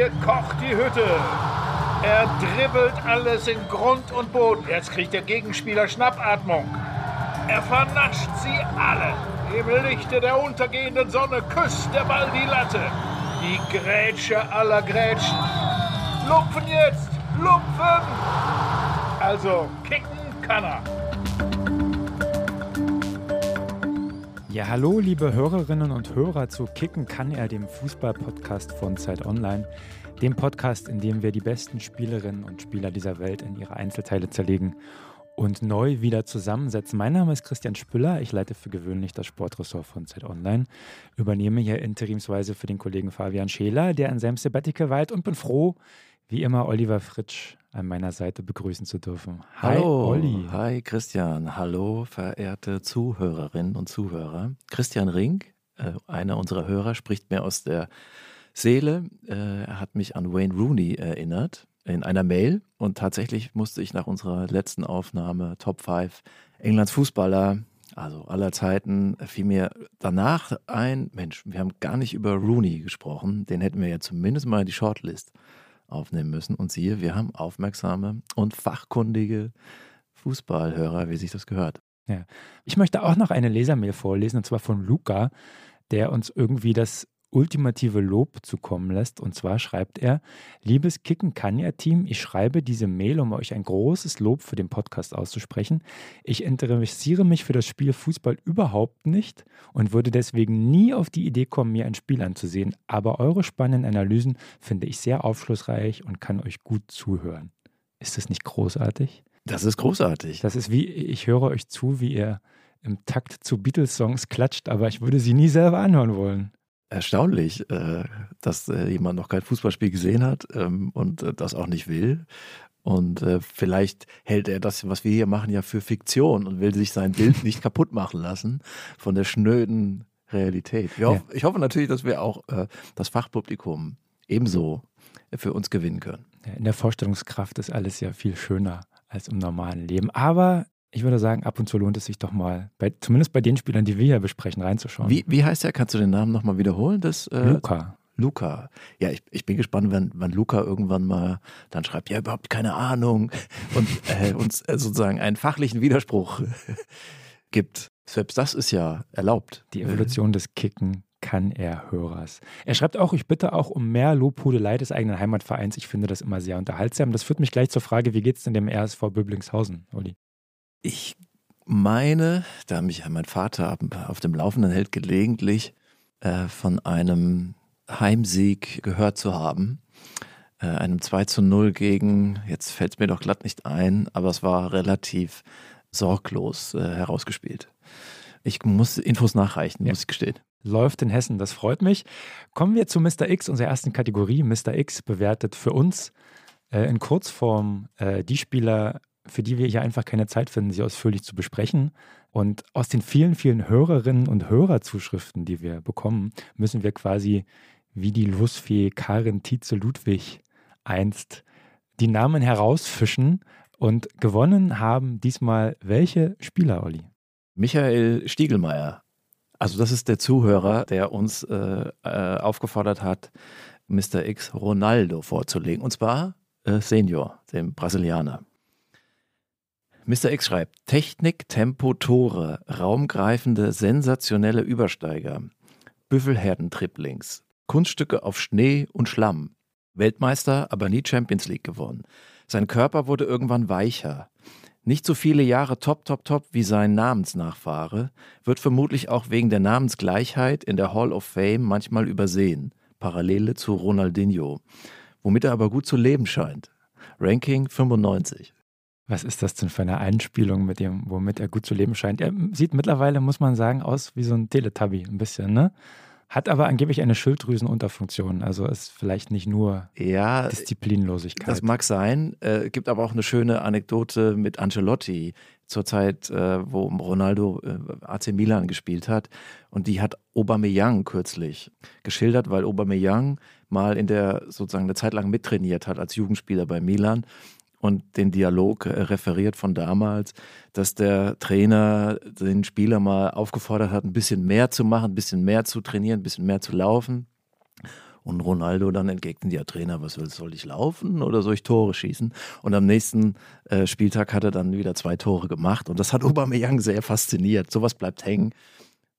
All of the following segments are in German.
hier kocht die Hütte. Er dribbelt alles in Grund und Boden. Jetzt kriegt der Gegenspieler Schnappatmung. Er vernascht sie alle. Im Lichte der untergehenden Sonne küsst der Ball die Latte. Die Grätsche aller Grätschen. Lupfen jetzt! Lupfen! Also, kicken kann er. Ja, hallo, liebe Hörerinnen und Hörer zu Kicken kann er, dem Fußball-Podcast von Zeit Online. Dem Podcast, in dem wir die besten Spielerinnen und Spieler dieser Welt in ihre Einzelteile zerlegen und neu wieder zusammensetzen. Mein Name ist Christian Spüller. Ich leite für gewöhnlich das Sportressort von Zeit Online. Übernehme hier interimsweise für den Kollegen Fabian Scheler, der in seinem Sabbatical weilt und bin froh, wie immer Oliver Fritsch an meiner Seite begrüßen zu dürfen. Hi, Hallo, Olli. Hi, Christian. Hallo, verehrte Zuhörerinnen und Zuhörer. Christian Ring, äh, einer unserer Hörer, spricht mir aus der Seele. Äh, er hat mich an Wayne Rooney erinnert in einer Mail und tatsächlich musste ich nach unserer letzten Aufnahme Top 5 Englands Fußballer, also aller Zeiten, fiel mir danach ein, Mensch, wir haben gar nicht über Rooney gesprochen, den hätten wir ja zumindest mal in die Shortlist aufnehmen müssen. Und siehe, wir haben aufmerksame und fachkundige Fußballhörer, wie sich das gehört. Ja. Ich möchte auch noch eine Lesermail vorlesen, und zwar von Luca, der uns irgendwie das ultimative Lob zukommen lässt. Und zwar schreibt er, liebes Kicken Kanya Team, ich schreibe diese Mail, um euch ein großes Lob für den Podcast auszusprechen. Ich interessiere mich für das Spiel Fußball überhaupt nicht und würde deswegen nie auf die Idee kommen, mir ein Spiel anzusehen. Aber eure spannenden Analysen finde ich sehr aufschlussreich und kann euch gut zuhören. Ist das nicht großartig? Das ist großartig. Das ist wie, ich höre euch zu, wie ihr im Takt zu Beatles-Songs klatscht, aber ich würde sie nie selber anhören wollen erstaunlich, äh, dass äh, jemand noch kein Fußballspiel gesehen hat ähm, und äh, das auch nicht will. Und vielleicht hält er das, was wir hier machen, ja für Fiktion und will sich sein Bild nicht kaputt machen lassen von der schnöden Realität. Ja. Ich hoffe natürlich, dass wir auch das Fachpublikum ebenso für uns gewinnen können. In der Vorstellungskraft ist alles ja viel schöner als im normalen Leben. Aber ich würde sagen, ab und zu lohnt es sich doch mal, bei, zumindest bei den Spielern, die wir hier besprechen, reinzuschauen. Wie, wie heißt er? Kannst du den Namen nochmal wiederholen? Das, äh, Luca. Luca. Ja, ich, ich bin gespannt, wenn, wenn Luca irgendwann mal dann schreibt, ja, überhaupt keine Ahnung und äh, uns äh, sozusagen einen fachlichen Widerspruch gibt. Selbst das ist ja erlaubt. Die Evolution des Kicken kann er Hörers. Er schreibt auch, ich bitte auch um mehr Lobhudelei des eigenen Heimatvereins. Ich finde das immer sehr unterhaltsam. Das führt mich gleich zur Frage, wie geht es denn dem RSV Böblingshausen, Olli? Ich meine, da mich mein Vater auf dem Laufenden hält, gelegentlich äh, von einem Heimsieg gehört zu haben. Äh, einem 2 zu 0 gegen, jetzt fällt es mir doch glatt nicht ein, aber es war relativ sorglos äh, herausgespielt. Ich muss Infos nachreichen, ja. muss ich gestehen. Läuft in Hessen, das freut mich. Kommen wir zu Mr. X, unserer ersten Kategorie. Mr. X bewertet für uns äh, in Kurzform äh, die Spieler für die wir hier einfach keine Zeit finden, sie ausführlich zu besprechen. Und aus den vielen, vielen Hörerinnen und Hörerzuschriften, die wir bekommen, müssen wir quasi wie die Losfee Karin Tietze Ludwig einst die Namen herausfischen. Und gewonnen haben diesmal welche Spieler, Olli? Michael Stiegelmeier. Also das ist der Zuhörer, der uns äh, äh, aufgefordert hat, Mr. X Ronaldo vorzulegen. Und zwar äh, Senior, dem Brasilianer. Mr. X schreibt: Technik, Tempo, Tore, raumgreifende, sensationelle Übersteiger, Büffelherden-Triplings, Kunststücke auf Schnee und Schlamm. Weltmeister, aber nie Champions League gewonnen. Sein Körper wurde irgendwann weicher. Nicht so viele Jahre top, top, top wie sein Namensnachfahre, wird vermutlich auch wegen der Namensgleichheit in der Hall of Fame manchmal übersehen. Parallele zu Ronaldinho. Womit er aber gut zu leben scheint. Ranking 95. Was ist das denn für eine Einspielung, mit dem, womit er gut zu leben scheint? Er sieht mittlerweile, muss man sagen, aus wie so ein Teletubby, ein bisschen, ne? Hat aber angeblich eine Schilddrüsenunterfunktion, also ist vielleicht nicht nur ja, Disziplinlosigkeit. Das mag sein, äh, gibt aber auch eine schöne Anekdote mit Ancelotti zur Zeit, äh, wo Ronaldo äh, AC Milan gespielt hat und die hat Aubameyang kürzlich geschildert, weil Aubameyang mal in der sozusagen eine Zeit lang mittrainiert hat als Jugendspieler bei Milan und den Dialog äh, referiert von damals, dass der Trainer den Spieler mal aufgefordert hat, ein bisschen mehr zu machen, ein bisschen mehr zu trainieren, ein bisschen mehr zu laufen. Und Ronaldo dann entgegnet, ja Trainer, was willst, soll ich laufen oder soll ich Tore schießen? Und am nächsten äh, Spieltag hat er dann wieder zwei Tore gemacht und das hat Aubameyang sehr fasziniert. Sowas bleibt hängen.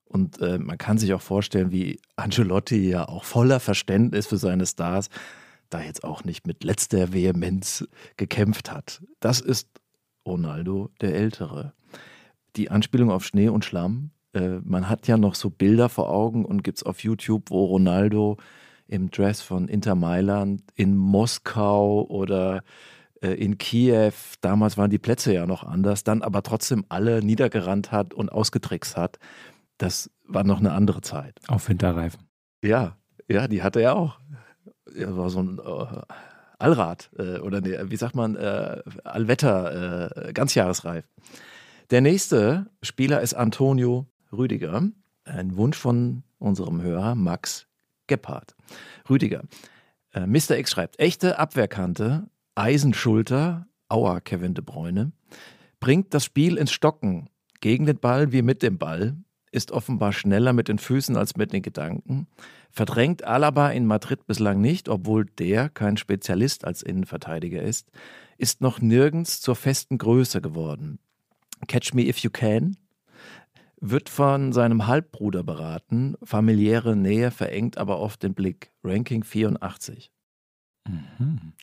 Und äh, man kann sich auch vorstellen, wie Ancelotti ja auch voller Verständnis für seine Stars da jetzt auch nicht mit letzter Vehemenz gekämpft hat. Das ist Ronaldo der Ältere. Die Anspielung auf Schnee und Schlamm, äh, man hat ja noch so Bilder vor Augen und gibt es auf YouTube, wo Ronaldo im Dress von Inter Mailand in Moskau oder äh, in Kiew, damals waren die Plätze ja noch anders, dann aber trotzdem alle niedergerannt hat und ausgetrickst hat. Das war noch eine andere Zeit. Auf Winterreifen. Ja, ja, die hatte er auch. Er war so ein äh, Allrad äh, oder nee, wie sagt man, äh, Allwetter, äh, ganzjahresreif. Der nächste Spieler ist Antonio Rüdiger. Ein Wunsch von unserem Hörer Max Gebhardt. Rüdiger. Äh, Mr. X schreibt: Echte Abwehrkante, Eisenschulter, Aua, Kevin de Bruyne, bringt das Spiel ins Stocken. Gegen den Ball wie mit dem Ball, ist offenbar schneller mit den Füßen als mit den Gedanken, verdrängt Alaba in Madrid bislang nicht, obwohl der kein Spezialist als Innenverteidiger ist, ist noch nirgends zur festen Größe geworden. Catch me if you can, wird von seinem Halbbruder beraten. Familiäre Nähe verengt aber oft den Blick. Ranking 84. Mhm.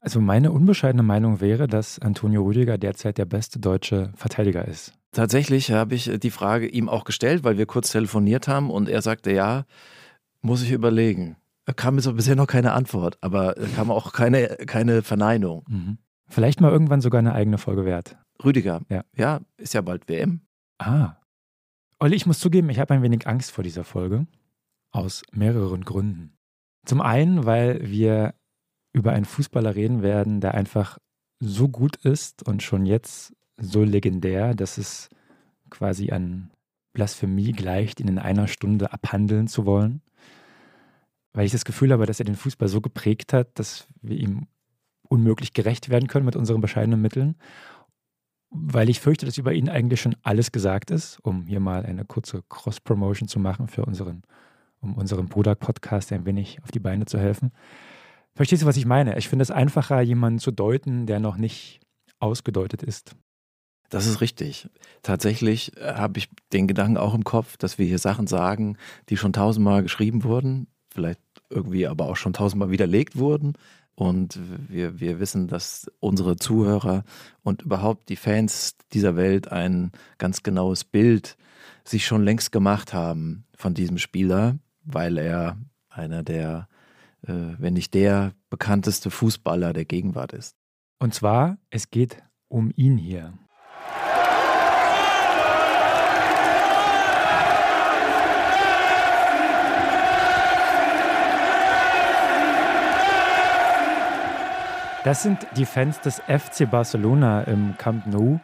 Also meine unbescheidene Meinung wäre, dass Antonio Rüdiger derzeit der beste deutsche Verteidiger ist. Tatsächlich habe ich die Frage ihm auch gestellt, weil wir kurz telefoniert haben und er sagte, ja, muss ich überlegen. Da kam mir so bisher noch keine Antwort, aber kam auch keine, keine Verneinung. Mhm. Vielleicht mal irgendwann sogar eine eigene Folge wert. Rüdiger, ja, ja ist ja bald WM. Ah, Olli, ich muss zugeben, ich habe ein wenig Angst vor dieser Folge. Aus mehreren Gründen. Zum einen, weil wir über einen Fußballer reden werden, der einfach so gut ist und schon jetzt so legendär, dass es quasi an Blasphemie gleicht, ihn in einer Stunde abhandeln zu wollen. Weil ich das Gefühl habe, dass er den Fußball so geprägt hat, dass wir ihm unmöglich gerecht werden können mit unseren bescheidenen Mitteln weil ich fürchte, dass über ihn eigentlich schon alles gesagt ist, um hier mal eine kurze Cross-Promotion zu machen für unseren, um unserem Bruder-Podcast ein wenig auf die Beine zu helfen. Verstehst du, was ich meine? Ich finde es einfacher, jemanden zu deuten, der noch nicht ausgedeutet ist. Das ist richtig. Tatsächlich äh, habe ich den Gedanken auch im Kopf, dass wir hier Sachen sagen, die schon tausendmal geschrieben wurden, vielleicht irgendwie aber auch schon tausendmal widerlegt wurden. Und wir, wir wissen, dass unsere Zuhörer und überhaupt die Fans dieser Welt ein ganz genaues Bild sich schon längst gemacht haben von diesem Spieler, weil er einer der, wenn nicht der bekannteste Fußballer der Gegenwart ist. Und zwar, es geht um ihn hier. Das sind die Fans des FC Barcelona im Camp Nou,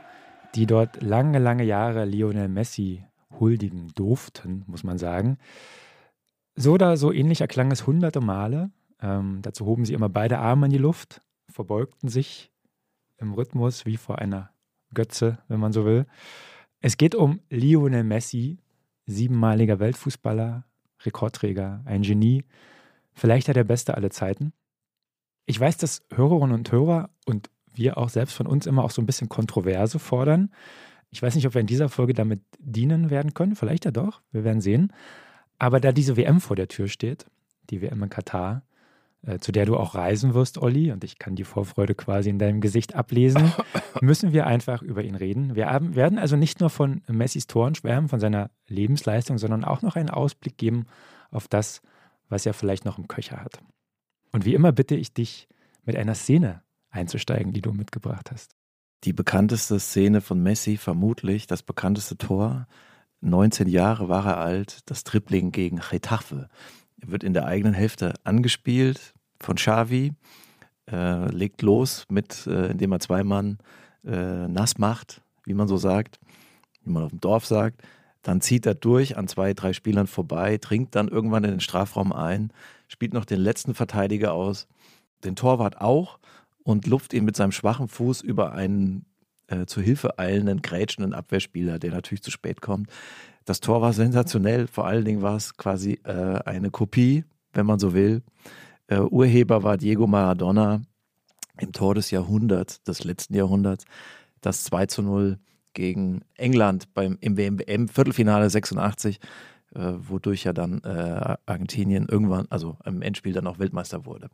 die dort lange, lange Jahre Lionel Messi huldigen durften, muss man sagen. So oder so ähnlich erklang es hunderte Male. Ähm, dazu hoben sie immer beide Arme in die Luft, verbeugten sich im Rhythmus wie vor einer Götze, wenn man so will. Es geht um Lionel Messi, siebenmaliger Weltfußballer, Rekordträger, ein Genie, vielleicht ja der beste aller Zeiten. Ich weiß, dass Hörerinnen und Hörer und wir auch selbst von uns immer auch so ein bisschen Kontroverse fordern. Ich weiß nicht, ob wir in dieser Folge damit dienen werden können. Vielleicht ja doch. Wir werden sehen. Aber da diese WM vor der Tür steht, die WM in Katar, äh, zu der du auch reisen wirst, Olli, und ich kann die Vorfreude quasi in deinem Gesicht ablesen, müssen wir einfach über ihn reden. Wir haben, werden also nicht nur von Messis Toren schwärmen, von seiner Lebensleistung, sondern auch noch einen Ausblick geben auf das, was er vielleicht noch im Köcher hat. Und wie immer bitte ich dich, mit einer Szene einzusteigen, die du mitgebracht hast. Die bekannteste Szene von Messi, vermutlich das bekannteste Tor. 19 Jahre war er alt, das Tripling gegen Getafe. Er wird in der eigenen Hälfte angespielt von Xavi, äh, legt los mit, äh, indem er zwei Mann äh, nass macht, wie man so sagt, wie man auf dem Dorf sagt. Dann zieht er durch an zwei, drei Spielern vorbei, dringt dann irgendwann in den Strafraum ein, spielt noch den letzten Verteidiger aus, den Torwart auch und luft ihn mit seinem schwachen Fuß über einen äh, zu Hilfe eilenden, grätschenden Abwehrspieler, der natürlich zu spät kommt. Das Tor war sensationell, vor allen Dingen war es quasi äh, eine Kopie, wenn man so will. Äh, Urheber war Diego Maradona im Tor des Jahrhunderts, des letzten Jahrhunderts, das 2 zu 0 gegen England beim, im WM-Viertelfinale 86, äh, wodurch ja dann äh, Argentinien irgendwann, also im Endspiel dann auch Weltmeister wurde.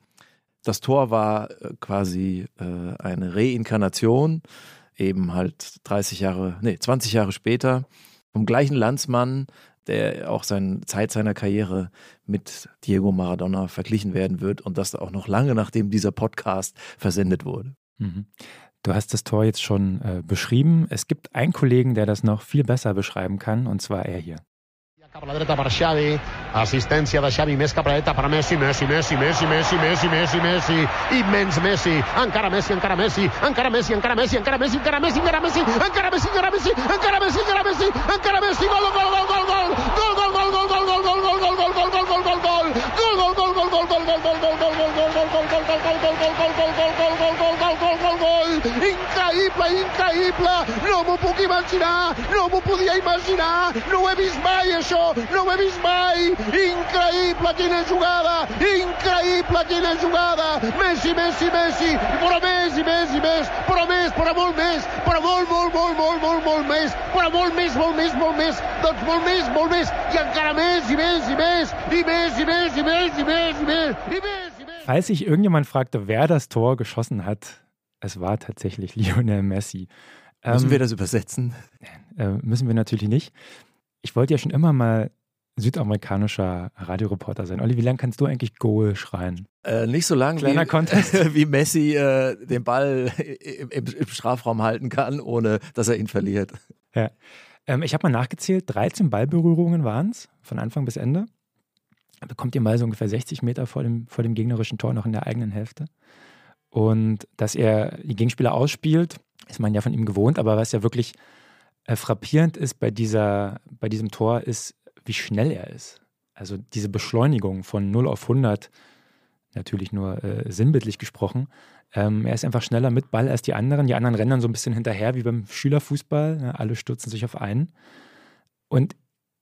Das Tor war äh, quasi äh, eine Reinkarnation, eben halt 30 Jahre, nee, 20 Jahre später, vom gleichen Landsmann, der auch seine Zeit seiner Karriere mit Diego Maradona verglichen werden wird und das auch noch lange nachdem dieser Podcast versendet wurde. Mhm. Du hast das Tor jetzt schon äh, beschrieben. Es gibt einen Kollegen, der das noch viel besser beschreiben kann, und zwar er hier. Cap a la dreta per Xavi, assistència de Xavi més cap a la dreta per Messi, Messi, Messi, Messi, Messi, Messi, Messi, Messi, immens Messi, encara Messi, encara Messi, encara Messi, encara Messi, encara Messi, encara Messi, encara Messi, encara Messi, encara Messi, encara Messi, encara Messi, encara Messi, gol, gol, gol, gol, gol, gol, gol, gol, gol, gol, gol, gol, gol, gol, gol, gol, gol, gol, gol, increïble, increïble, no m'ho puc imaginar, no m'ho podia imaginar, no ho he vist mai això, no ho he vist mai, increïble quina jugada, increïble quina jugada, Messi, Messi, Messi, però més i més i més, però més, però molt més, però molt, molt, molt, molt, molt, molt més, però molt més, molt més, molt més, doncs molt més, molt més, i encara més i més i més, i més i més i més i més i més, i més. Falls sich irgendjemand fragte, wer das Tor geschossen hat, es war tatsächlich Lionel Messi. Müssen ähm, wir das übersetzen? Äh, müssen wir natürlich nicht. Ich wollte ja schon immer mal südamerikanischer Radioreporter sein. Olli, wie lange kannst du eigentlich Goal schreien? Äh, nicht so lange wie, wie, Messi äh, den Ball im, im, Strafraum halten kann, ohne dass er ihn verliert. Ja. Ähm, ich habe mal nachgezählt, 13 Ballberührungen waren es, von Anfang bis Ende. Er bekommt den Ball so ungefähr 60 Meter vor dem, vor dem gegnerischen Tor noch in der eigenen Hälfte. Und dass er die Gegenspieler ausspielt, ist man ja von ihm gewohnt, aber was ja wirklich äh, frappierend ist bei, dieser, bei diesem Tor, ist, wie schnell er ist. Also diese Beschleunigung von 0 auf 100, natürlich nur äh, sinnbildlich gesprochen. Ähm, er ist einfach schneller mit Ball als die anderen. Die anderen rennen dann so ein bisschen hinterher wie beim Schülerfußball. Ja, alle stürzen sich auf einen. Und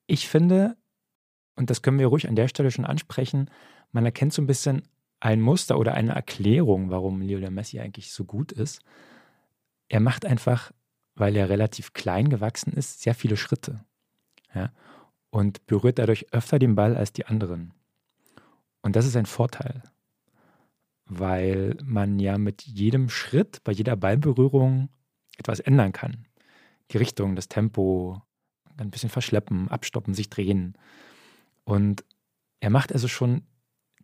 ich finde, und das können wir ruhig an der Stelle schon ansprechen, man erkennt so ein bisschen ein Muster oder eine Erklärung, warum Lionel Messi eigentlich so gut ist. Er macht einfach, weil er relativ klein gewachsen ist, sehr viele Schritte. Ja? Und berührt dadurch öfter den Ball als die anderen. Und das ist ein Vorteil, weil man ja mit jedem Schritt, bei jeder Ballberührung etwas ändern kann. Die Richtung, das Tempo, ein bisschen verschleppen, abstoppen, sich drehen. Und er macht also schon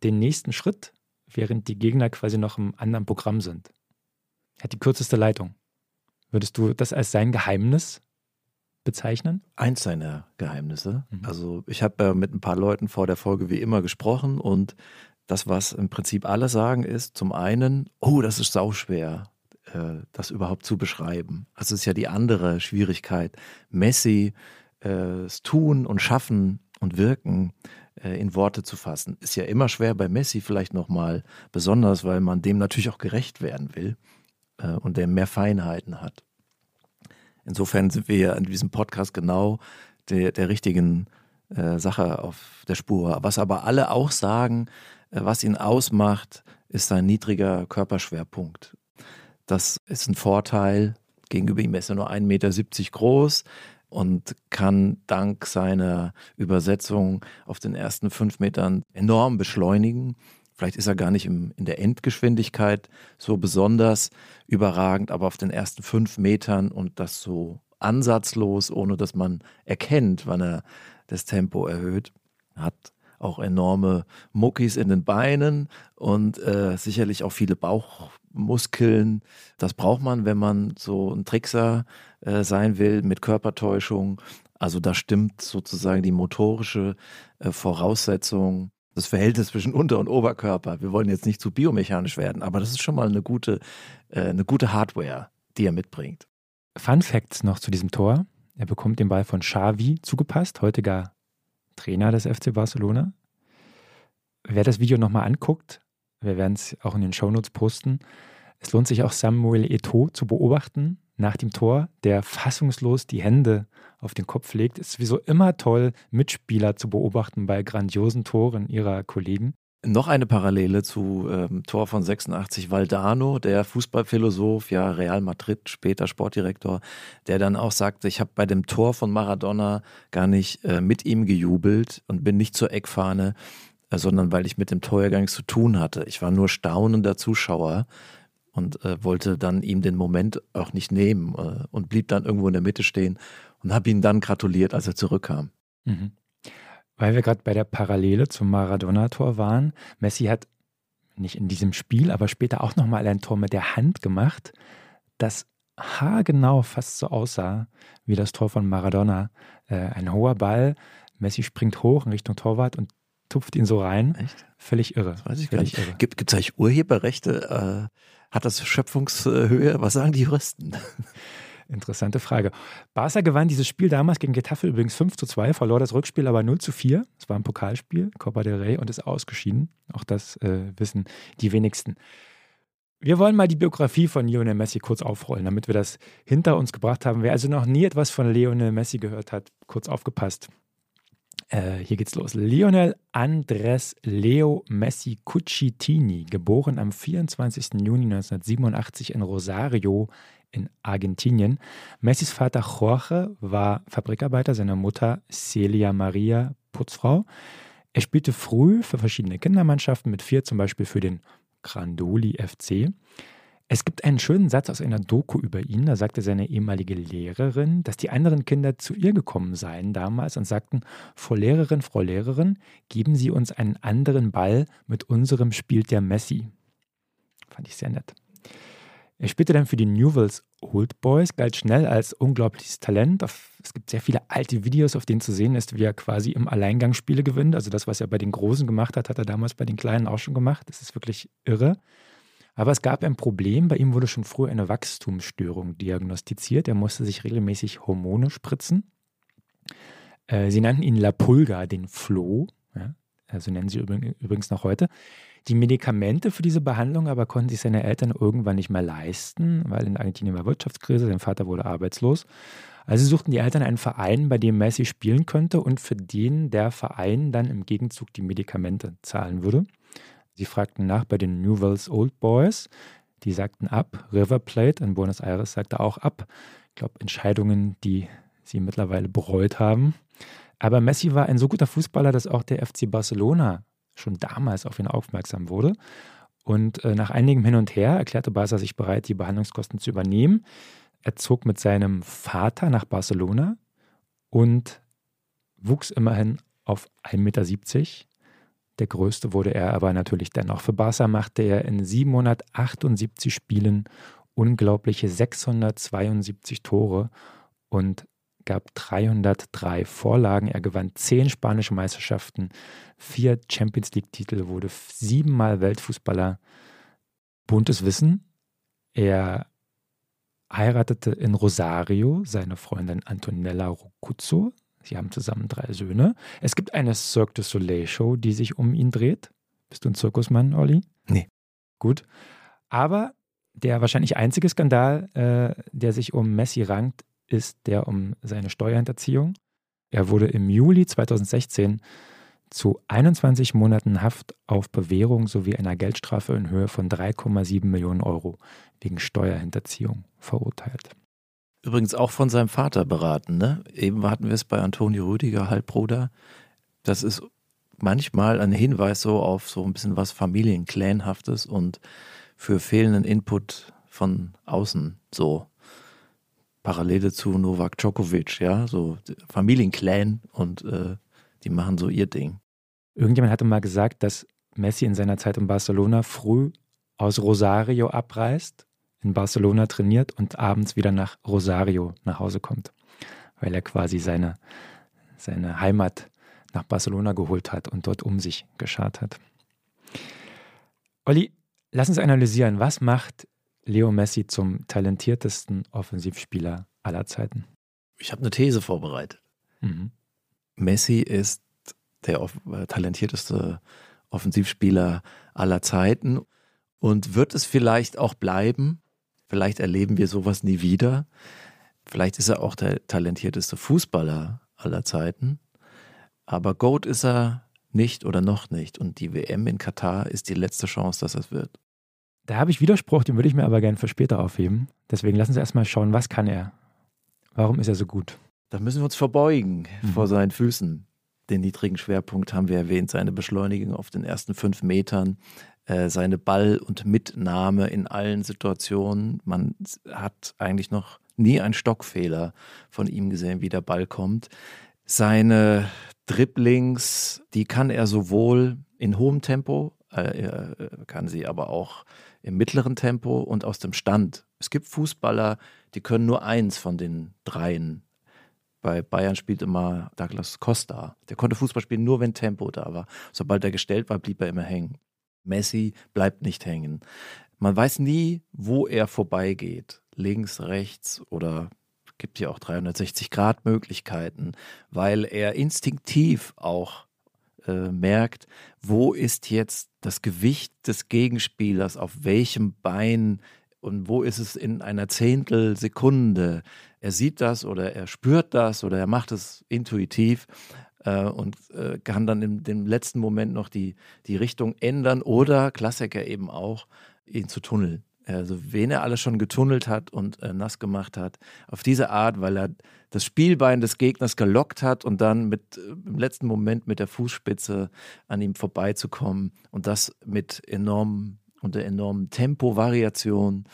den nächsten Schritt, während die Gegner quasi noch im anderen Programm sind. Er hat die kürzeste Leitung. Würdest du das als sein Geheimnis bezeichnen? Eins seiner Geheimnisse. Mhm. Also ich habe äh, mit ein paar Leuten vor der Folge wie immer gesprochen und das, was im Prinzip alle sagen, ist zum einen, oh, das ist sauschwer, äh, das überhaupt zu beschreiben. Das ist ja die andere Schwierigkeit. Messi, äh, das Tun und Schaffen und Wirken äh, in Worte zu fassen. Ist ja immer schwer bei Messi vielleicht nochmal, besonders weil man dem natürlich auch gerecht werden will und der mehr Feinheiten hat. Insofern sind wir ja in diesem Podcast genau der, der richtigen äh, Sache auf der Spur. Was aber alle auch sagen, äh, was ihn ausmacht, ist sein niedriger Körperschwerpunkt. Das ist ein Vorteil. Gegenüber ihm ist er nur 1,70 Meter groß und kann dank seiner Übersetzung auf den ersten fünf Metern enorm beschleunigen. Vielleicht ist er gar nicht im, in der Endgeschwindigkeit so besonders überragend, aber auf den ersten fünf Metern und das so ansatzlos, ohne dass man erkennt, wann er das Tempo erhöht, hat auch enorme Muckis in den Beinen und äh, sicherlich auch viele Bauchmuskeln. Das braucht man, wenn man so ein Trickser äh, sein will mit Körpertäuschung. Also da stimmt sozusagen die motorische äh, Voraussetzung, das Verhältnis zwischen Unter- und Oberkörper. Wir wollen jetzt nicht zu biomechanisch werden, aber das ist schon mal eine gute, äh, eine gute Hardware, die er mitbringt. Fun Facts noch zu diesem Tor. Er bekommt den Ball von Xavi zugepasst, heutiger Trainer des FC Barcelona. Wer das Video nochmal anguckt, wir werden es auch in den Shownotes posten, es lohnt sich auch Samuel Eto'o zu beobachten nach dem Tor, der fassungslos die Hände auf den Kopf legt. Es ist sowieso immer toll, Mitspieler zu beobachten bei grandiosen Toren ihrer Kollegen. Noch eine Parallele zu ähm, Tor von 86 Valdano, der Fußballphilosoph, ja Real Madrid, später Sportdirektor, der dann auch sagte, ich habe bei dem Tor von Maradona gar nicht äh, mit ihm gejubelt und bin nicht zur Eckfahne, äh, sondern weil ich mit dem Tor ja gar nichts zu tun hatte. Ich war nur staunender Zuschauer und äh, wollte dann ihm den Moment auch nicht nehmen äh, und blieb dann irgendwo in der Mitte stehen und habe ihn dann gratuliert, als er zurückkam. Mhm. Weil wir gerade bei der Parallele zum Maradona-Tor waren. Messi hat nicht in diesem Spiel, aber später auch nochmal ein Tor mit der Hand gemacht, das haargenau fast so aussah wie das Tor von Maradona. Äh, ein hoher Ball, Messi springt hoch in Richtung Torwart und tupft ihn so rein. Echt? Völlig irre. Das weiß ich gar nicht. Gibt es eigentlich Urheberrechte? Äh, hat das Schöpfungshöhe? Was sagen die Juristen? Interessante Frage. Barca gewann dieses Spiel damals gegen Getafe übrigens 5 zu 2, verlor das Rückspiel aber 0 zu 4. Es war ein Pokalspiel, Copa del Rey und ist ausgeschieden. Auch das äh, wissen die wenigsten. Wir wollen mal die Biografie von Lionel Messi kurz aufrollen, damit wir das hinter uns gebracht haben. Wer also noch nie etwas von Lionel Messi gehört hat, kurz aufgepasst. Äh, hier geht's los. Lionel Andres Leo Messi Cucitini, geboren am 24. Juni 1987 in Rosario in Argentinien. Messis Vater Jorge war Fabrikarbeiter, seine Mutter Celia Maria Putzfrau. Er spielte früh für verschiedene Kindermannschaften, mit vier zum Beispiel für den Grandoli FC. Es gibt einen schönen Satz aus einer Doku über ihn. Da sagte seine ehemalige Lehrerin, dass die anderen Kinder zu ihr gekommen seien damals und sagten: Frau Lehrerin, Frau Lehrerin, geben Sie uns einen anderen Ball, mit unserem spielt der Messi. Fand ich sehr nett. Er spielte dann für die Newells Old Boys, galt schnell als unglaubliches Talent. Es gibt sehr viele alte Videos, auf denen zu sehen ist, wie er quasi im Alleingang Spiele gewinnt. Also das, was er bei den Großen gemacht hat, hat er damals bei den Kleinen auch schon gemacht. Das ist wirklich irre. Aber es gab ein Problem. Bei ihm wurde schon früh eine Wachstumsstörung diagnostiziert. Er musste sich regelmäßig Hormone spritzen. Äh, sie nannten ihn La Pulga, den Floh. Ja, also nennen sie übrigens noch heute. Die Medikamente für diese Behandlung aber konnten sich seine Eltern irgendwann nicht mehr leisten, weil in Argentinien war Wirtschaftskrise, sein Vater wurde arbeitslos. Also suchten die Eltern einen Verein, bei dem Messi spielen könnte und für den der Verein dann im Gegenzug die Medikamente zahlen würde. Sie fragten nach bei den Newells Old Boys. Die sagten ab. River Plate in Buenos Aires sagte auch ab. Ich glaube, Entscheidungen, die sie mittlerweile bereut haben. Aber Messi war ein so guter Fußballer, dass auch der FC Barcelona schon damals auf ihn aufmerksam wurde. Und äh, nach einigem Hin und Her erklärte Barca sich bereit, die Behandlungskosten zu übernehmen. Er zog mit seinem Vater nach Barcelona und wuchs immerhin auf 1,70 Meter. Der größte wurde er aber natürlich dennoch. Für Barca machte er in 778 Spielen unglaubliche 672 Tore und gab 303 Vorlagen. Er gewann zehn spanische Meisterschaften, vier Champions League-Titel, wurde siebenmal Weltfußballer. Buntes Wissen. Er heiratete in Rosario seine Freundin Antonella Rocuzzo. Sie haben zusammen drei Söhne. Es gibt eine Cirque du Soleil Show, die sich um ihn dreht. Bist du ein Zirkusmann, Olli? Nee. Gut. Aber der wahrscheinlich einzige Skandal, äh, der sich um Messi rankt, ist der um seine Steuerhinterziehung. Er wurde im Juli 2016 zu 21 Monaten Haft auf Bewährung sowie einer Geldstrafe in Höhe von 3,7 Millionen Euro wegen Steuerhinterziehung verurteilt. Übrigens auch von seinem Vater beraten. Ne? Eben hatten wir es bei Antonio Rüdiger, Halbbruder. Das ist manchmal ein Hinweis so auf so ein bisschen was Familienclanhaftes und für fehlenden Input von außen so. Parallele zu Novak Djokovic, ja, so Familienclan und äh, die machen so ihr Ding. Irgendjemand hatte mal gesagt, dass Messi in seiner Zeit in Barcelona früh aus Rosario abreist, in Barcelona trainiert und abends wieder nach Rosario nach Hause kommt, weil er quasi seine, seine Heimat nach Barcelona geholt hat und dort um sich geschart hat. Olli, lass uns analysieren, was macht Leo Messi zum talentiertesten Offensivspieler aller Zeiten? Ich habe eine These vorbereitet. Mhm. Messi ist der äh, talentierteste Offensivspieler aller Zeiten und wird es vielleicht auch bleiben. Vielleicht erleben wir sowas nie wieder. Vielleicht ist er auch der talentierteste Fußballer aller Zeiten. Aber Goat ist er nicht oder noch nicht. Und die WM in Katar ist die letzte Chance, dass es wird. Da habe ich Widerspruch, den würde ich mir aber gerne für später aufheben. Deswegen lassen Sie erstmal schauen, was kann er? Warum ist er so gut? Da müssen wir uns verbeugen mhm. vor seinen Füßen. Den niedrigen Schwerpunkt haben wir erwähnt, seine Beschleunigung auf den ersten fünf Metern, äh, seine Ball- und Mitnahme in allen Situationen. Man hat eigentlich noch nie einen Stockfehler von ihm gesehen, wie der Ball kommt. Seine Dribblings, die kann er sowohl in hohem Tempo, äh, er kann sie aber auch im mittleren Tempo und aus dem Stand. Es gibt Fußballer, die können nur eins von den dreien. Bei Bayern spielt immer Douglas Costa. Der konnte Fußball spielen, nur wenn Tempo da war. Sobald er gestellt war, blieb er immer hängen. Messi bleibt nicht hängen. Man weiß nie, wo er vorbeigeht. Links, rechts oder gibt ja auch 360-Grad-Möglichkeiten, weil er instinktiv auch äh, merkt, wo ist jetzt das Gewicht des Gegenspielers, auf welchem Bein und wo ist es in einer Zehntelsekunde. Er sieht das oder er spürt das oder er macht es intuitiv äh, und äh, kann dann in dem letzten Moment noch die, die Richtung ändern oder Klassiker eben auch, ihn zu tunneln. Also wen er alles schon getunnelt hat und äh, nass gemacht hat, auf diese Art, weil er das Spielbein des Gegners gelockt hat und dann mit äh, im letzten Moment mit der Fußspitze an ihm vorbeizukommen und das mit enorm unter enormen Tempovariationen,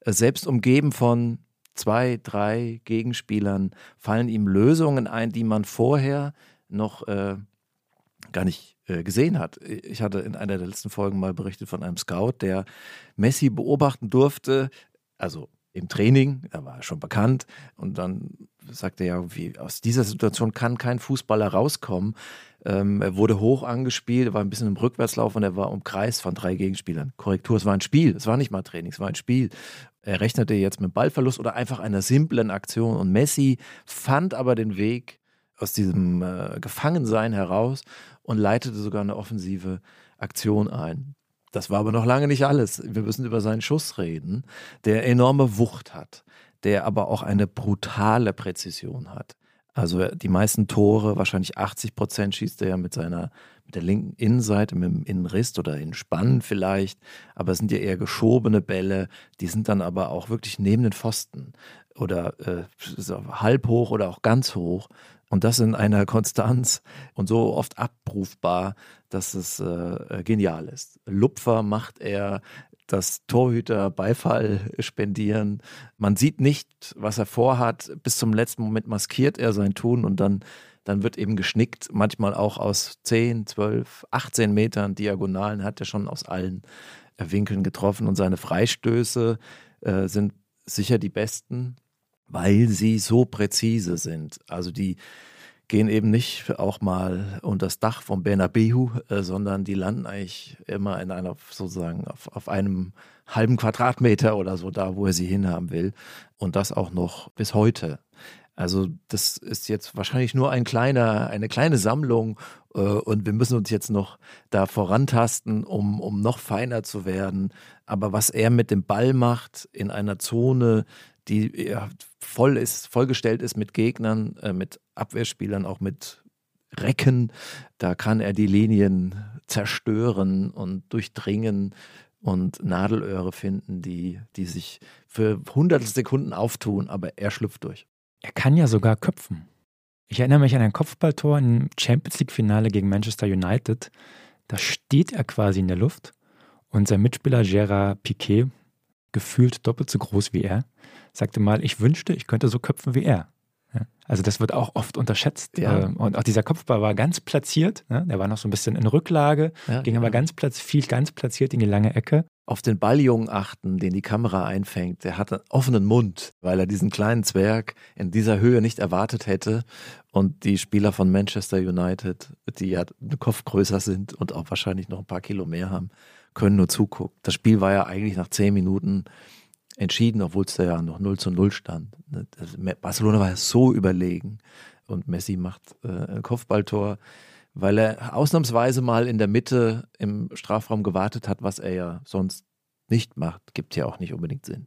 äh, selbst umgeben von zwei, drei Gegenspielern, fallen ihm Lösungen ein, die man vorher noch äh, gar nicht äh, gesehen hat. Ich hatte in einer der letzten Folgen mal berichtet von einem Scout, der Messi beobachten durfte, also im Training, er war schon bekannt und dann sagte er ja, wie aus dieser Situation kann kein Fußballer rauskommen. Ähm, er wurde hoch angespielt, war ein bisschen im Rückwärtslauf und er war umkreist von drei Gegenspielern. Korrektur, es war ein Spiel, es war nicht mal Training, es war ein Spiel. Er rechnete jetzt mit Ballverlust oder einfach einer simplen Aktion und Messi fand aber den Weg aus diesem äh, Gefangensein heraus und leitete sogar eine offensive Aktion ein. Das war aber noch lange nicht alles. Wir müssen über seinen Schuss reden, der enorme Wucht hat, der aber auch eine brutale Präzision hat. Also die meisten Tore, wahrscheinlich 80 Prozent schießt er ja mit seiner, mit der linken Innenseite, mit dem Innenriss oder in Spannen vielleicht. Aber es sind ja eher geschobene Bälle, die sind dann aber auch wirklich neben den Pfosten oder äh, halb hoch oder auch ganz hoch. Und das in einer Konstanz und so oft abrufbar, dass es äh, genial ist. Lupfer macht er, das Torhüter Beifall spendieren. Man sieht nicht, was er vorhat. Bis zum letzten Moment maskiert er sein Tun und dann, dann wird eben geschnickt. Manchmal auch aus 10, 12, 18 Metern Diagonalen hat er schon aus allen Winkeln getroffen und seine Freistöße äh, sind sicher die besten weil sie so präzise sind. Also die gehen eben nicht auch mal unter das Dach vom Bernabeu, äh, sondern die landen eigentlich immer in einer sozusagen auf, auf einem halben Quadratmeter oder so da, wo er sie hinhaben will. Und das auch noch bis heute. Also das ist jetzt wahrscheinlich nur ein kleiner, eine kleine Sammlung äh, und wir müssen uns jetzt noch da vorantasten, um, um noch feiner zu werden. Aber was er mit dem Ball macht in einer Zone, die ja, voll ist, vollgestellt ist mit Gegnern, äh, mit Abwehrspielern, auch mit Recken. Da kann er die Linien zerstören und durchdringen und Nadelöhre finden, die, die sich für hunderte Sekunden auftun, aber er schlüpft durch. Er kann ja sogar köpfen. Ich erinnere mich an ein Kopfballtor im Champions League-Finale gegen Manchester United. Da steht er quasi in der Luft und sein Mitspieler Gerard Piquet, gefühlt doppelt so groß wie er, sagte mal, ich wünschte, ich könnte so köpfen wie er. Ja, also das wird auch oft unterschätzt. Ja. Ähm, und auch dieser Kopfball war ganz platziert. Ne? Der war noch so ein bisschen in Rücklage, ja, ging aber ganz platz, viel ganz platziert in die lange Ecke. Auf den Balljungen achten, den die Kamera einfängt. Der hat einen offenen Mund, weil er diesen kleinen Zwerg in dieser Höhe nicht erwartet hätte. Und die Spieler von Manchester United, die ja einen Kopf größer sind und auch wahrscheinlich noch ein paar Kilo mehr haben, können nur zugucken. Das Spiel war ja eigentlich nach zehn Minuten entschieden, obwohl es da ja noch 0 zu 0 stand. Ne, Barcelona war ja so überlegen und Messi macht äh, ein Kopfballtor, weil er ausnahmsweise mal in der Mitte im Strafraum gewartet hat, was er ja sonst nicht macht. Gibt ja auch nicht unbedingt Sinn.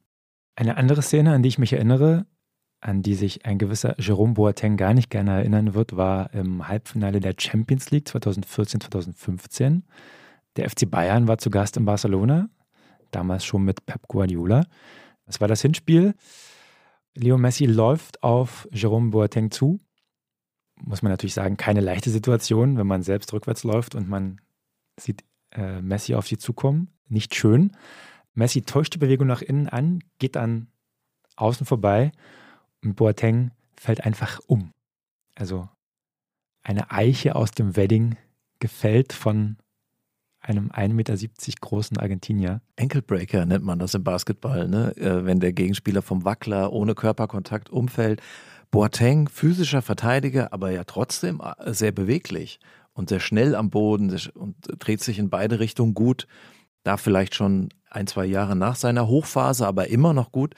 Eine andere Szene, an die ich mich erinnere, an die sich ein gewisser Jerome Boateng gar nicht gerne erinnern wird, war im Halbfinale der Champions League 2014-2015. Der FC Bayern war zu Gast in Barcelona, damals schon mit Pep Guardiola. Das war das Hinspiel. Leo Messi läuft auf Jerome Boateng zu. Muss man natürlich sagen, keine leichte Situation, wenn man selbst rückwärts läuft und man sieht äh, Messi auf sie zukommen. Nicht schön. Messi täuscht die Bewegung nach innen an, geht dann außen vorbei und Boateng fällt einfach um. Also eine Eiche aus dem Wedding gefällt von einem 1,70 Meter großen Argentinier. Ankle-Breaker nennt man das im Basketball, ne? Äh, wenn der Gegenspieler vom Wackler ohne Körperkontakt umfällt. Boateng, physischer Verteidiger, aber ja trotzdem äh, sehr beweglich und sehr schnell am Boden und dreht sich in beide Richtungen gut. Da vielleicht schon ein, zwei Jahre nach seiner Hochphase, aber immer noch gut.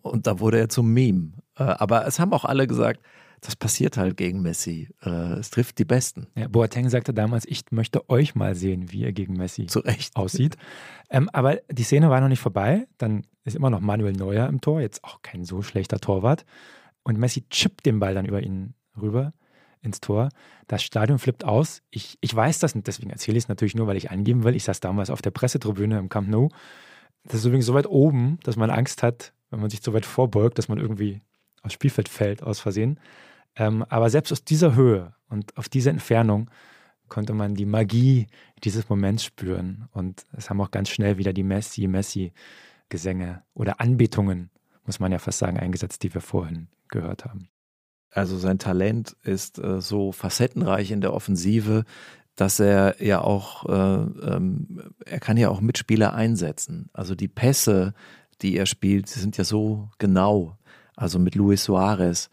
Und da wurde er zum Meme. Äh, aber es haben auch alle gesagt, das passiert halt gegen Messi. Äh, es trifft die Besten. Ja, Boateng sagte damals, ich möchte euch mal sehen, wie er gegen Messi aussieht. ähm, aber die Szene war noch nicht vorbei. Dann ist immer noch Manuel Neuer im Tor, jetzt auch kein so schlechter Torwart. Und Messi chippt den Ball dann über ihn rüber ins Tor. Das Stadion flippt aus. Ich, ich weiß das nicht, deswegen erzähle ich es natürlich nur, weil ich angeben will. Ich saß damals auf der Pressetribüne im Camp Nou. Das ist übrigens so weit oben, dass man Angst hat, wenn man sich so weit vorbeugt, dass man irgendwie aufs Spielfeld fällt aus Versehen. Ähm, aber selbst aus dieser Höhe und auf dieser Entfernung konnte man die Magie dieses Moments spüren. Und es haben auch ganz schnell wieder die Messi-Messi-Gesänge oder Anbetungen, muss man ja fast sagen, eingesetzt, die wir vorhin gehört haben. Also sein Talent ist äh, so facettenreich in der Offensive, dass er ja auch, äh, ähm, er kann ja auch Mitspieler einsetzen. Also die Pässe, die er spielt, sind ja so genau. Also mit Luis Suarez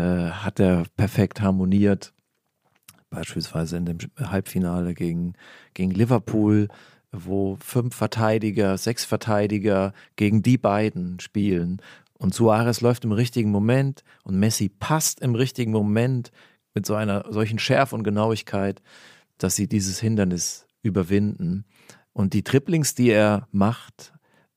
hat er perfekt harmoniert. Beispielsweise in dem Halbfinale gegen, gegen Liverpool, wo fünf Verteidiger, sechs Verteidiger gegen die beiden spielen und Suarez läuft im richtigen Moment und Messi passt im richtigen Moment mit so einer solchen Schärfe und Genauigkeit, dass sie dieses Hindernis überwinden. Und die Triplings, die er macht,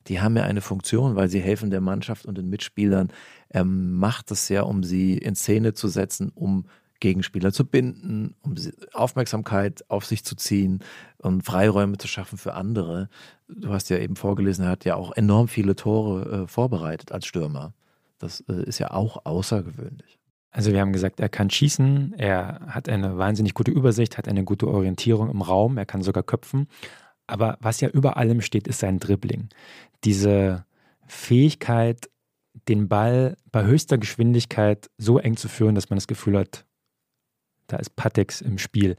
die haben ja eine Funktion, weil sie helfen der Mannschaft und den Mitspielern. Er macht es ja, um sie in Szene zu setzen, um Gegenspieler zu binden, um Aufmerksamkeit auf sich zu ziehen und Freiräume zu schaffen für andere. Du hast ja eben vorgelesen, er hat ja auch enorm viele Tore äh, vorbereitet als Stürmer. Das äh, ist ja auch außergewöhnlich. Also wir haben gesagt, er kann schießen, er hat eine wahnsinnig gute Übersicht, hat eine gute Orientierung im Raum, er kann sogar köpfen. Aber was ja über allem steht, ist sein Dribbling. Diese Fähigkeit, den Ball bei höchster Geschwindigkeit so eng zu führen, dass man das Gefühl hat, da ist Patex im Spiel.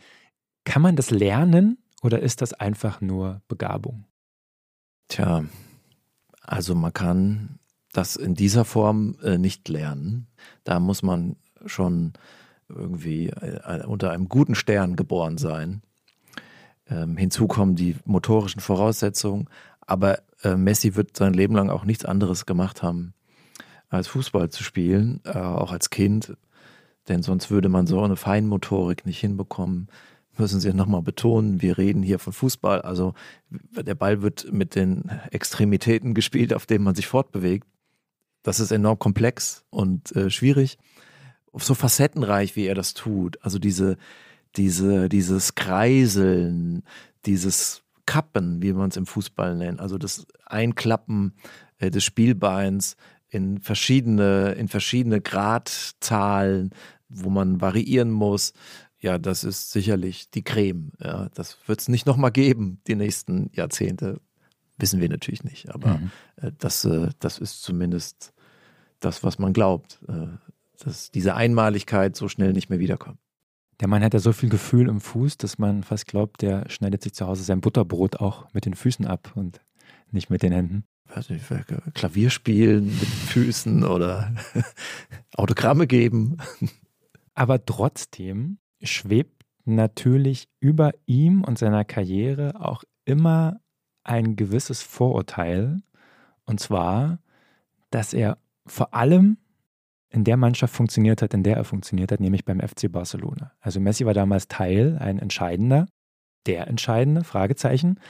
Kann man das lernen oder ist das einfach nur Begabung? Tja, also man kann das in dieser Form äh, nicht lernen. Da muss man schon irgendwie äh, unter einem guten Stern geboren sein. Ähm, hinzu kommen die motorischen Voraussetzungen. Aber äh, Messi wird sein Leben lang auch nichts anderes gemacht haben, als Fußball zu spielen, äh, auch als Kind. Denn sonst würde man so eine Feinmotorik nicht hinbekommen. Müssen Sie nochmal betonen, wir reden hier von Fußball. Also der Ball wird mit den Extremitäten gespielt, auf denen man sich fortbewegt. Das ist enorm komplex und äh, schwierig. So facettenreich, wie er das tut. Also diese, diese, dieses Kreiseln, dieses Kappen, wie man es im Fußball nennt. Also das Einklappen äh, des Spielbeins in verschiedene, in verschiedene Gradzahlen, wo man variieren muss. Ja, das ist sicherlich die Creme. Ja, das wird es nicht nochmal geben, die nächsten Jahrzehnte. Wissen wir natürlich nicht. Aber mhm. äh, das, äh, das ist zumindest das, was man glaubt, äh, dass diese Einmaligkeit so schnell nicht mehr wiederkommt. Der Mann hat ja so viel Gefühl im Fuß, dass man fast glaubt, der schneidet sich zu Hause sein Butterbrot auch mit den Füßen ab und nicht mit den Händen weiß nicht, Klavier spielen mit den Füßen oder Autogramme geben. Aber trotzdem schwebt natürlich über ihm und seiner Karriere auch immer ein gewisses Vorurteil. Und zwar, dass er vor allem in der Mannschaft funktioniert hat, in der er funktioniert hat, nämlich beim FC Barcelona. Also Messi war damals Teil, ein entscheidender, der entscheidende, Fragezeichen,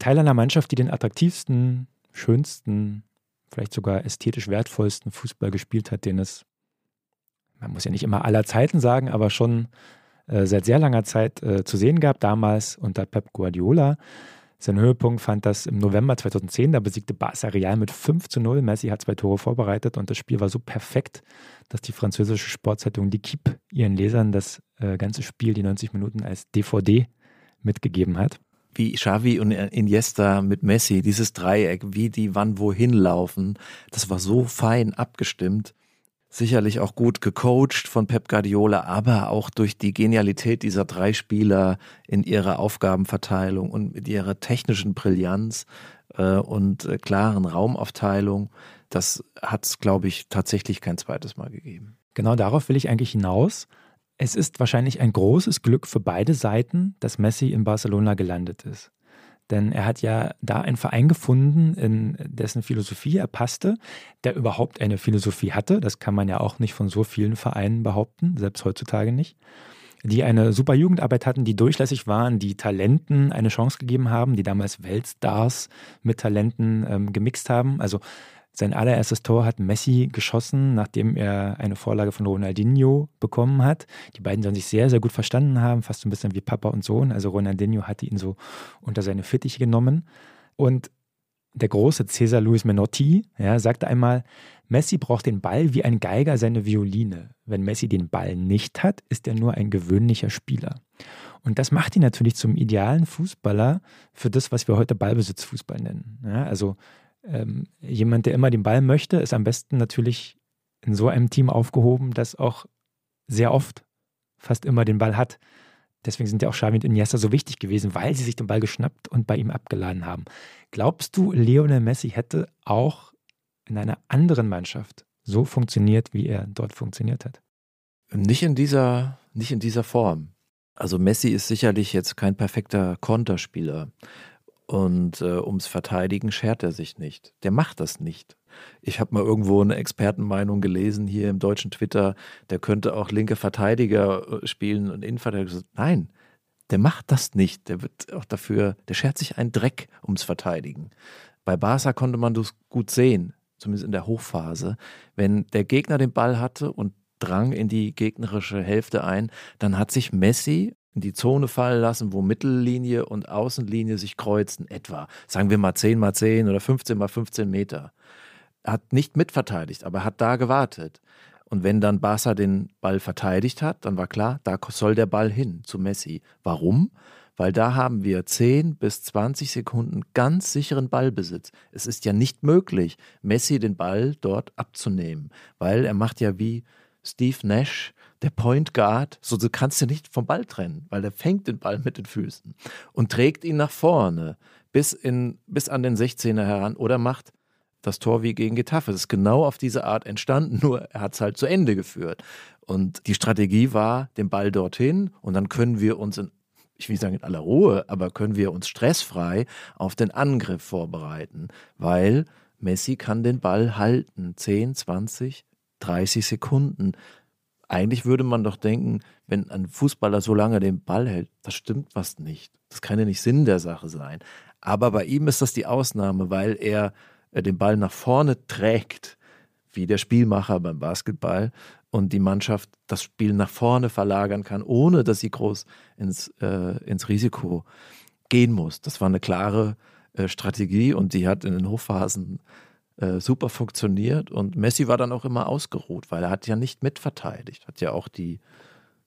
Teil einer Mannschaft, die den attraktivsten schönsten, vielleicht sogar ästhetisch wertvollsten Fußball gespielt hat, den es man muss ja nicht immer aller Zeiten sagen, aber schon äh, seit sehr langer Zeit äh, zu sehen gab, damals unter Pep Guardiola. Sein Höhepunkt fand das im November 2010, da besiegte Barca Real mit 5 zu 0. Messi hat zwei Tore vorbereitet und das Spiel war so perfekt, dass die französische Sportzeitung L'Equipe ihren Lesern das äh, ganze Spiel, die 90 Minuten, als DVD mitgegeben hat. Wie Xavi und Iniesta mit Messi, dieses Dreieck, wie die wann wohin laufen, das war so fein abgestimmt sicherlich auch gut gecoacht von Pep Guardiola, aber auch durch die Genialität dieser drei Spieler in ihrer Aufgabenverteilung und mit ihrer technischen Brillanz äh, und äh, klaren Raumaufteilung. Das hat es, glaube ich, tatsächlich kein zweites Mal gegeben. Genau darauf will ich eigentlich hinaus. Es ist wahrscheinlich ein großes Glück für beide Seiten, dass Messi in Barcelona gelandet ist. Denn er hat ja da einen Verein gefunden, in dessen Philosophie er passte, der überhaupt eine Philosophie hatte. Das kann man ja auch nicht von so vielen Vereinen behaupten, selbst heutzutage nicht. Die eine super Jugendarbeit hatten, die durchlässig waren, die Talenten eine Chance gegeben haben, die damals Weltstars mit Talenten ähm, gemixt haben. Also sein allererstes Tor hat Messi geschossen, nachdem er eine Vorlage von Ronaldinho bekommen hat. Die beiden sollen sich sehr, sehr gut verstanden haben, fast so ein bisschen wie Papa und Sohn. Also Ronaldinho hatte ihn so unter seine Fittiche genommen. Und der große Cesar Luis Menotti ja, sagte einmal, Messi braucht den Ball wie ein Geiger seine Violine. Wenn Messi den Ball nicht hat, ist er nur ein gewöhnlicher Spieler. Und das macht ihn natürlich zum idealen Fußballer für das, was wir heute Ballbesitzfußball nennen. Ja, also ähm, jemand, der immer den Ball möchte, ist am besten natürlich in so einem Team aufgehoben, das auch sehr oft fast immer den Ball hat. Deswegen sind ja auch Xavi und Iniesta so wichtig gewesen, weil sie sich den Ball geschnappt und bei ihm abgeladen haben. Glaubst du, Lionel Messi hätte auch in einer anderen Mannschaft so funktioniert, wie er dort funktioniert hat? Nicht in dieser, nicht in dieser Form. Also Messi ist sicherlich jetzt kein perfekter Konterspieler. Und äh, ums Verteidigen schert er sich nicht. Der macht das nicht. Ich habe mal irgendwo eine Expertenmeinung gelesen hier im deutschen Twitter, der könnte auch linke Verteidiger äh, spielen und Innenverteidiger. Nein, der macht das nicht. Der wird auch dafür, der schert sich einen Dreck ums Verteidigen. Bei Barca konnte man das gut sehen, zumindest in der Hochphase. Wenn der Gegner den Ball hatte und drang in die gegnerische Hälfte ein, dann hat sich Messi in die Zone fallen lassen, wo Mittellinie und Außenlinie sich kreuzen, etwa, sagen wir mal 10 mal 10 oder 15 mal 15 Meter. Er hat nicht mitverteidigt, aber er hat da gewartet. Und wenn dann Barca den Ball verteidigt hat, dann war klar, da soll der Ball hin zu Messi. Warum? Weil da haben wir 10 bis 20 Sekunden ganz sicheren Ballbesitz. Es ist ja nicht möglich, Messi den Ball dort abzunehmen, weil er macht ja wie Steve Nash der Point Guard, so du kannst du nicht vom Ball trennen, weil der fängt den Ball mit den Füßen und trägt ihn nach vorne bis, in, bis an den 16er heran oder macht das Tor wie gegen Getafe. Das ist genau auf diese Art entstanden, nur er hat es halt zu Ende geführt. Und die Strategie war, den Ball dorthin und dann können wir uns in ich will nicht sagen in aller Ruhe, aber können wir uns stressfrei auf den Angriff vorbereiten, weil Messi kann den Ball halten, 10, 20, 30 Sekunden eigentlich würde man doch denken, wenn ein Fußballer so lange den Ball hält, das stimmt was nicht. Das kann ja nicht Sinn der Sache sein. Aber bei ihm ist das die Ausnahme, weil er den Ball nach vorne trägt, wie der Spielmacher beim Basketball, und die Mannschaft das Spiel nach vorne verlagern kann, ohne dass sie groß ins, äh, ins Risiko gehen muss. Das war eine klare äh, Strategie und die hat in den Hochphasen äh, super funktioniert und Messi war dann auch immer ausgeruht, weil er hat ja nicht mitverteidigt, hat ja auch die,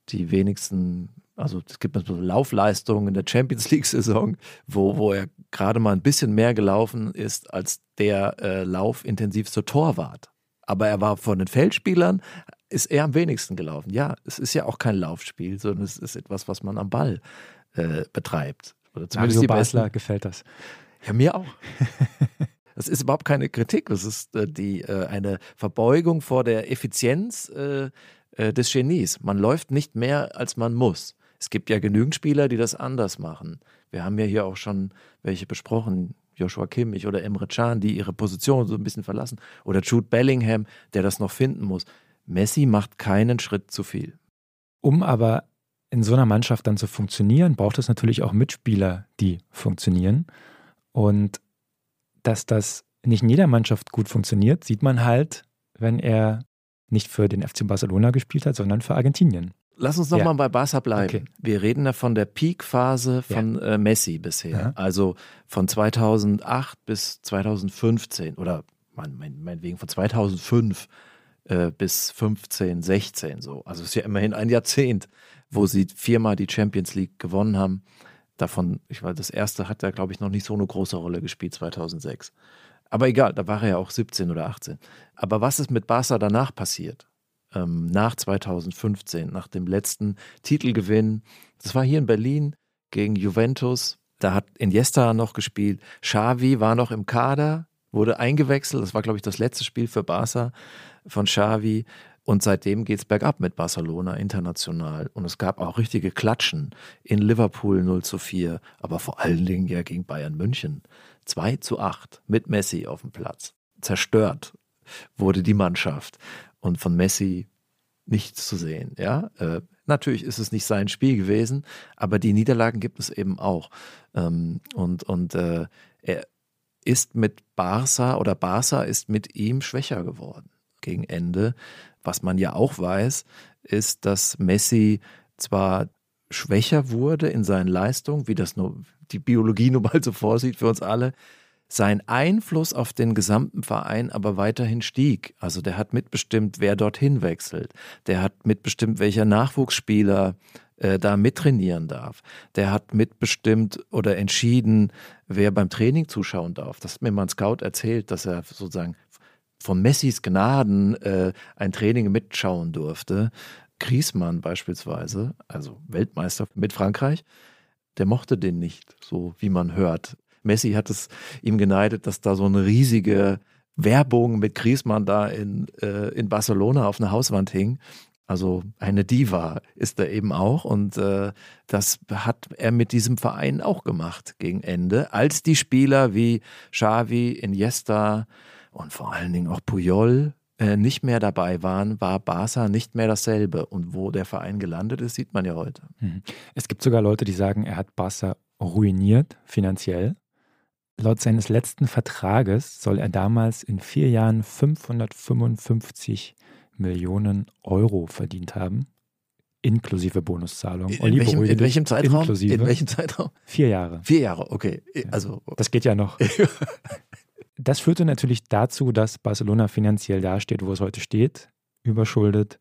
die wenigsten, also es gibt so Laufleistungen in der Champions League-Saison, wo, wo er gerade mal ein bisschen mehr gelaufen ist als der äh, laufintensivste Torwart. Aber er war von den Feldspielern, ist er am wenigsten gelaufen. Ja, es ist ja auch kein Laufspiel, sondern es ist etwas, was man am Ball äh, betreibt. Oder zumindest Mario Basler gefällt das. Ja, mir auch. Das ist überhaupt keine Kritik, das ist äh, die, äh, eine Verbeugung vor der Effizienz äh, äh, des Genies. Man läuft nicht mehr, als man muss. Es gibt ja genügend Spieler, die das anders machen. Wir haben ja hier auch schon welche besprochen, Joshua Kimmich oder Emre Can, die ihre Position so ein bisschen verlassen. Oder Jude Bellingham, der das noch finden muss. Messi macht keinen Schritt zu viel. Um aber in so einer Mannschaft dann zu funktionieren, braucht es natürlich auch Mitspieler, die funktionieren. Und dass das nicht in jeder Mannschaft gut funktioniert, sieht man halt, wenn er nicht für den FC Barcelona gespielt hat, sondern für Argentinien. Lass uns nochmal ja. bei Barca bleiben. Okay. Wir reden ja von der Peak-Phase von ja. äh, Messi bisher. Ja. Also von 2008 bis 2015 oder mein, mein, meinetwegen von 2005 äh, bis 15, 16 so. Also es ist ja immerhin ein Jahrzehnt, wo sie viermal die Champions League gewonnen haben. Davon, ich weiß, das erste hat ja, glaube ich, noch nicht so eine große Rolle gespielt, 2006. Aber egal, da war er ja auch 17 oder 18. Aber was ist mit Barca danach passiert? ähm, nach 2015, nach dem letzten Titelgewinn. Das war hier in Berlin gegen Juventus. Da hat Iniesta noch gespielt. Xavi war noch im Kader, wurde eingewechselt. Das war, glaube ich, das letzte Spiel für Barca von Xavi. Und seitdem geht es bergab mit Barcelona international. Und es gab auch richtige Klatschen in Liverpool 0 zu 4, aber vor allen Dingen ja gegen Bayern München. 2 zu 8 mit Messi auf dem Platz. Zerstört wurde die Mannschaft und von Messi nichts zu sehen. Ja, äh, natürlich ist es nicht sein Spiel gewesen, aber die Niederlagen gibt es eben auch. Ähm, und und äh, er ist mit Barca oder Barca ist mit ihm schwächer geworden gegen Ende. Was man ja auch weiß, ist, dass Messi zwar schwächer wurde in seinen Leistungen, wie das nur die Biologie nun mal so vorsieht für uns alle, sein Einfluss auf den gesamten Verein aber weiterhin stieg. Also der hat mitbestimmt, wer dorthin wechselt. Der hat mitbestimmt, welcher Nachwuchsspieler äh, da mittrainieren darf. Der hat mitbestimmt oder entschieden, wer beim Training zuschauen darf. Das hat mir mal ein Scout erzählt, dass er sozusagen von Messis Gnaden äh, ein Training mitschauen durfte. Griesmann beispielsweise, also Weltmeister mit Frankreich, der mochte den nicht, so wie man hört. Messi hat es ihm geneidet, dass da so eine riesige Werbung mit Griezmann da in, äh, in Barcelona auf einer Hauswand hing. Also eine Diva ist er eben auch und äh, das hat er mit diesem Verein auch gemacht gegen Ende, als die Spieler wie Xavi, Iniesta und vor allen Dingen auch Puyol äh, nicht mehr dabei waren, war Barca nicht mehr dasselbe. Und wo der Verein gelandet ist, sieht man ja heute. Mhm. Es gibt sogar Leute, die sagen, er hat Barca ruiniert finanziell. Laut seines letzten Vertrages soll er damals in vier Jahren 555 Millionen Euro verdient haben, inklusive Bonuszahlung. In, in, welchem, in welchem, Zeitraum? In welchem Zeitraum? Vier Jahre. Vier Jahre, okay. Also, das geht ja noch. das führte natürlich dazu, dass Barcelona finanziell dasteht, wo es heute steht, überschuldet.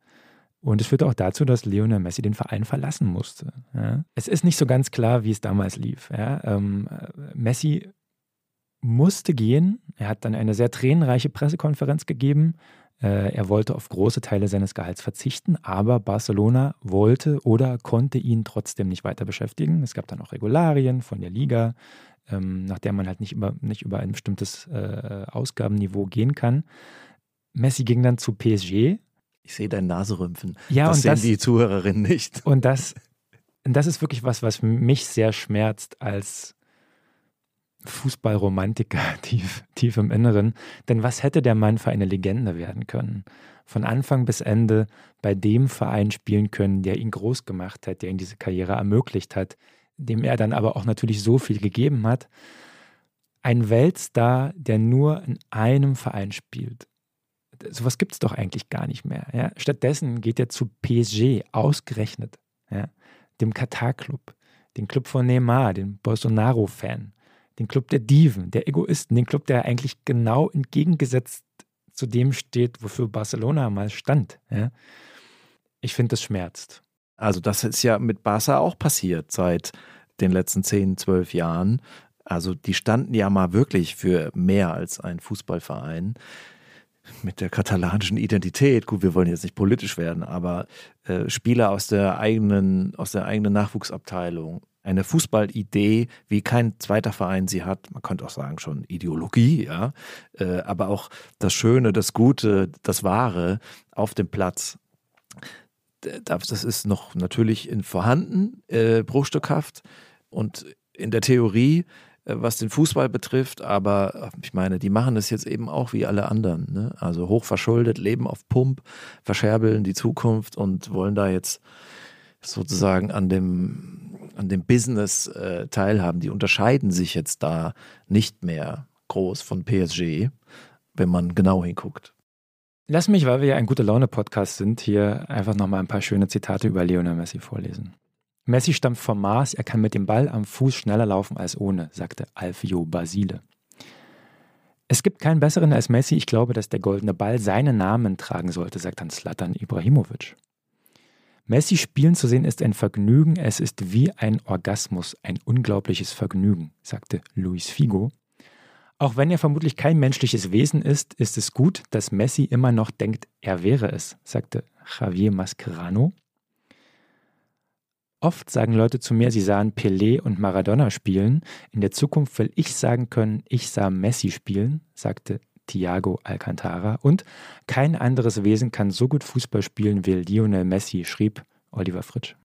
Und es führte auch dazu, dass Lionel Messi den Verein verlassen musste. Ja. Es ist nicht so ganz klar, wie es damals lief. Ja. Ähm, Messi musste gehen. Er hat dann eine sehr tränenreiche Pressekonferenz gegeben. Äh, er wollte auf große Teile seines Gehalts verzichten, aber Barcelona wollte oder konnte ihn trotzdem nicht weiter beschäftigen. Es gab dann auch Regularien von der Liga, ähm, nach der man halt nicht über, nicht über ein bestimmtes äh, Ausgabenniveau gehen kann. Messi ging dann zu PSG. Ich sehe dein Naserümpfen. Ja, das und sehen das, die Zuhörerinnen nicht. Und das, das ist wirklich was, was mich sehr schmerzt als Fußballromantiker tief, tief im Inneren. Denn was hätte der Mann für eine Legende werden können? Von Anfang bis Ende bei dem Verein spielen können, der ihn groß gemacht hat, der ihm diese Karriere ermöglicht hat, dem er dann aber auch natürlich so viel gegeben hat. Ein Weltstar, der nur in einem Verein spielt. Sowas gibt es doch eigentlich gar nicht mehr. Ja? Stattdessen geht er zu PSG, ausgerechnet, ja? dem Katar-Club, den Club von Neymar, den Bolsonaro-Fan den Club der Diven, der Egoisten, den Club, der eigentlich genau entgegengesetzt zu dem steht, wofür Barcelona mal stand. Ja? Ich finde, das schmerzt. Also das ist ja mit Barca auch passiert seit den letzten 10, 12 Jahren. Also die standen ja mal wirklich für mehr als ein Fußballverein mit der katalanischen Identität. Gut, wir wollen jetzt nicht politisch werden, aber äh, Spieler aus der eigenen, aus der eigenen Nachwuchsabteilung, eine Fußballidee, wie kein zweiter Verein sie hat. Man könnte auch sagen, schon Ideologie, ja. Äh, aber auch das Schöne, das Gute, das Wahre auf dem Platz. Das ist noch natürlich in vorhanden, äh, bruchstückhaft und in der Theorie, äh, was den Fußball betrifft, aber ich meine, die machen das jetzt eben auch wie alle anderen. Ne? Also hochverschuldet, leben auf Pump, verscherbeln die Zukunft und wollen da jetzt sozusagen an dem an dem Business äh, teilhaben, die unterscheiden sich jetzt da nicht mehr groß von PSG, wenn man genau hinguckt. Lass mich, weil wir ja ein gute Laune-Podcast sind, hier einfach nochmal ein paar schöne Zitate über Lionel Messi vorlesen. Messi stammt vom Mars, er kann mit dem Ball am Fuß schneller laufen als ohne, sagte Alfio Basile. Es gibt keinen besseren als Messi. Ich glaube, dass der goldene Ball seinen Namen tragen sollte, sagt dann Slatan Ibrahimovic. Messi spielen zu sehen ist ein Vergnügen, es ist wie ein Orgasmus, ein unglaubliches Vergnügen, sagte Luis Figo. Auch wenn er vermutlich kein menschliches Wesen ist, ist es gut, dass Messi immer noch denkt, er wäre es, sagte Javier Mascherano. Oft sagen Leute zu mir, sie sahen Pelé und Maradona spielen. In der Zukunft will ich sagen können, ich sah Messi spielen, sagte Thiago Alcantara. Und kein anderes Wesen kann so gut Fußball spielen wie Lionel Messi, schrieb Oliver Fritsch.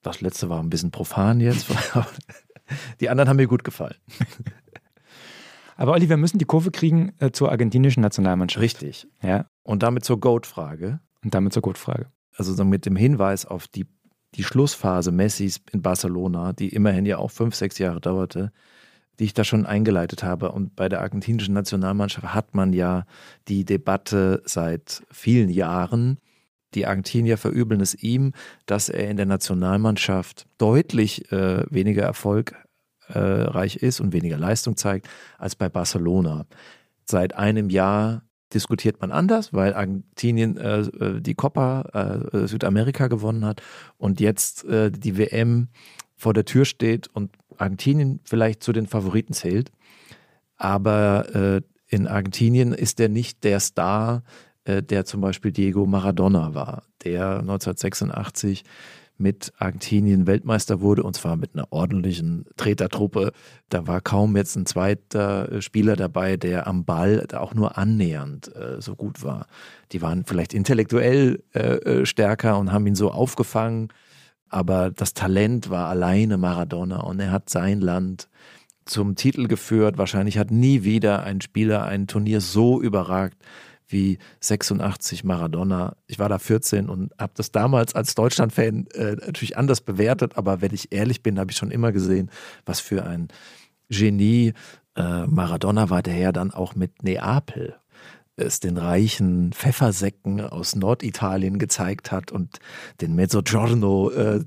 Das letzte war ein bisschen profan jetzt. Die anderen haben mir gut gefallen. Aber Olli, wir müssen die Kurve kriegen äh, zur argentinischen Nationalmannschaft. Richtig. Ja. Und damit zur Goat-Frage. Und damit zur Goat-Frage. Also mit dem Hinweis auf die, die Schlussphase Messis in Barcelona, die immerhin ja auch fünf, sechs Jahre dauerte, die ich da schon eingeleitet habe. Und bei der argentinischen Nationalmannschaft hat man ja die Debatte seit vielen Jahren. Die Argentinier verübeln es ihm, dass er in der Nationalmannschaft deutlich äh, weniger Erfolg reich ist und weniger Leistung zeigt als bei Barcelona. Seit einem Jahr diskutiert man anders, weil Argentinien äh, äh die Copa äh, Südamerika gewonnen hat und jetzt äh, die WM vor der Tür steht und Argentinien vielleicht zu den Favoriten zählt. Aber äh, in Argentinien ist er nicht der Star, äh, der zum Beispiel Diego Maradona war, der 1986 mit Argentinien Weltmeister wurde, und zwar mit einer ordentlichen Tretertruppe. Da war kaum jetzt ein zweiter äh, Spieler dabei, der am Ball auch nur annähernd äh, so gut war. Die waren vielleicht intellektuell äh, äh, stärker und haben ihn so aufgefangen, aber das Talent war alleine Maradona und er hat sein Land zum Titel geführt. Wahrscheinlich hat nie wieder ein Spieler ein Turnier so überragt wie 86 Maradona. Ich war da 14 und habe das damals als Deutschland-Fan äh, natürlich anders bewertet, aber wenn ich ehrlich bin, habe ich schon immer gesehen, was für ein Genie äh, Maradona war, der ja dann auch mit Neapel es den reichen Pfeffersäcken aus Norditalien gezeigt hat und den Mezzogiorno äh,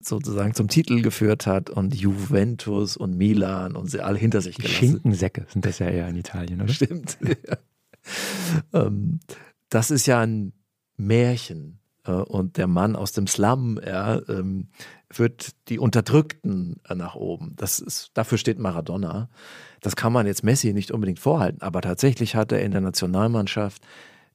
sozusagen zum Titel geführt hat und Juventus und Milan und sie alle hinter sich gelassen. Schinkensäcke sind das ja eher in Italien, oder? Stimmt. Ja. ähm, das ist ja ein Märchen. Äh, und der Mann aus dem Slum ja, ähm, führt die Unterdrückten äh, nach oben. Das ist, dafür steht Maradona. Das kann man jetzt Messi nicht unbedingt vorhalten, aber tatsächlich hat er in der Nationalmannschaft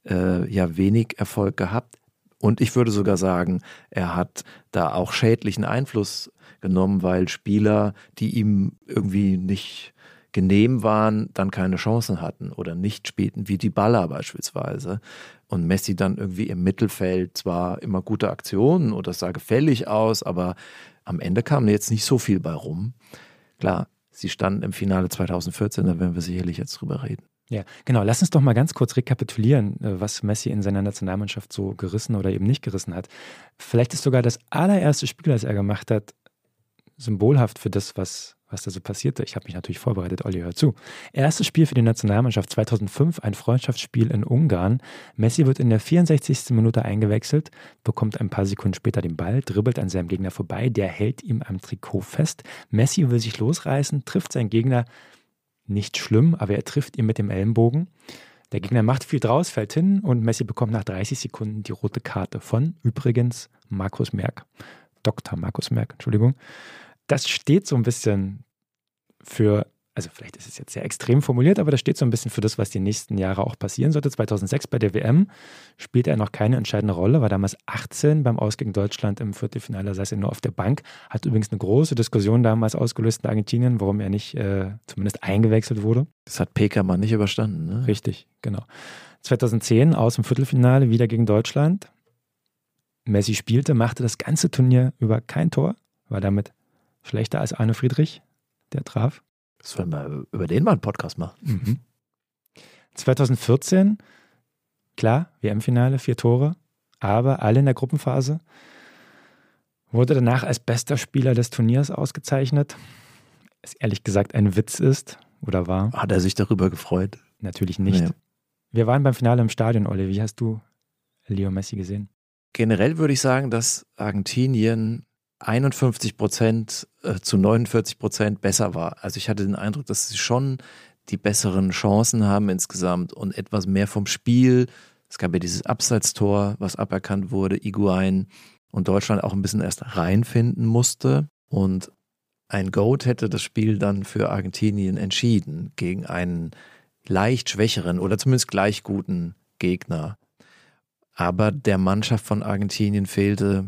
äh, ja wenig Erfolg gehabt. Und ich würde sogar sagen, er hat da auch schädlichen Einfluss genommen, weil Spieler, die ihm irgendwie nicht genehm waren, dann keine Chancen hatten oder nicht spielten, wie die Baller beispielsweise. Und Messi dann irgendwie im Mittelfeld zwar immer gute Aktionen oder sah gefällig aus, aber am Ende kam jetzt nicht so viel bei rum. Klar, sie standen im Finale 2014, da werden wir sicherlich jetzt drüber reden. Ja, genau. Lass uns doch mal ganz kurz rekapitulieren, äh, was Messi in seiner Nationalmannschaft so gerissen oder eben nicht gerissen hat. Vielleicht ist sogar das allererste Spiel, das er gemacht hat, symbolhaft für das, was was da so passierte. Ich habe mich natürlich vorbereitet, Olli, hör zu. Erstes Spiel für die Nationalmannschaft 2005, ein Freundschaftsspiel in Ungarn. Messi wird in der 64. Minute eingewechselt, bekommt ein paar Sekunden später den Ball, dribbelt an seinem Gegner vorbei, der hält ihm am Trikot fest. Messi will sich losreißen, trifft seinen Gegner nicht schlimm, aber er trifft ihn mit dem Ellenbogen. Der Gegner macht viel draus, fällt hin und Messi bekommt nach 30 Sekunden die rote Karte von übrigens Markus Merck. Dr. Markus Merck, Entschuldigung das steht so ein bisschen für, also vielleicht ist es jetzt sehr extrem formuliert, aber das steht so ein bisschen für das, was die nächsten Jahre auch passieren sollte. 2006 bei der WM spielte er noch keine entscheidende Rolle, war damals 18 beim Aus gegen Deutschland im Viertelfinale, saß er nur auf der Bank, hat übrigens eine große Diskussion damals ausgelöst in Argentinien, warum er nicht äh, zumindest eingewechselt wurde. Das hat Pekermann nicht überstanden, ne? Richtig, genau. 2010 aus dem Viertelfinale wieder gegen Deutschland. Messi spielte, machte das ganze Turnier über kein Tor, war damit Schlechter als Arne Friedrich, der traf. Das wollen wir über den mal einen Podcast machen. Mhm. 2014, klar, WM-Finale, vier Tore, aber alle in der Gruppenphase. Wurde danach als bester Spieler des Turniers ausgezeichnet. Es ehrlich gesagt ein Witz ist oder war. Hat er sich darüber gefreut? Natürlich nicht. Nee. Wir waren beim Finale im Stadion, Olli. Wie hast du Leo Messi gesehen? Generell würde ich sagen, dass Argentinien 51 Prozent äh, zu 49 Prozent besser war. Also ich hatte den Eindruck, dass sie schon die besseren Chancen haben insgesamt und etwas mehr vom Spiel. Es gab ja dieses Abseitstor, was aberkannt wurde, Iguain und Deutschland auch ein bisschen erst reinfinden musste. Und ein Goat hätte das Spiel dann für Argentinien entschieden gegen einen leicht schwächeren oder zumindest gleich guten Gegner. Aber der Mannschaft von Argentinien fehlte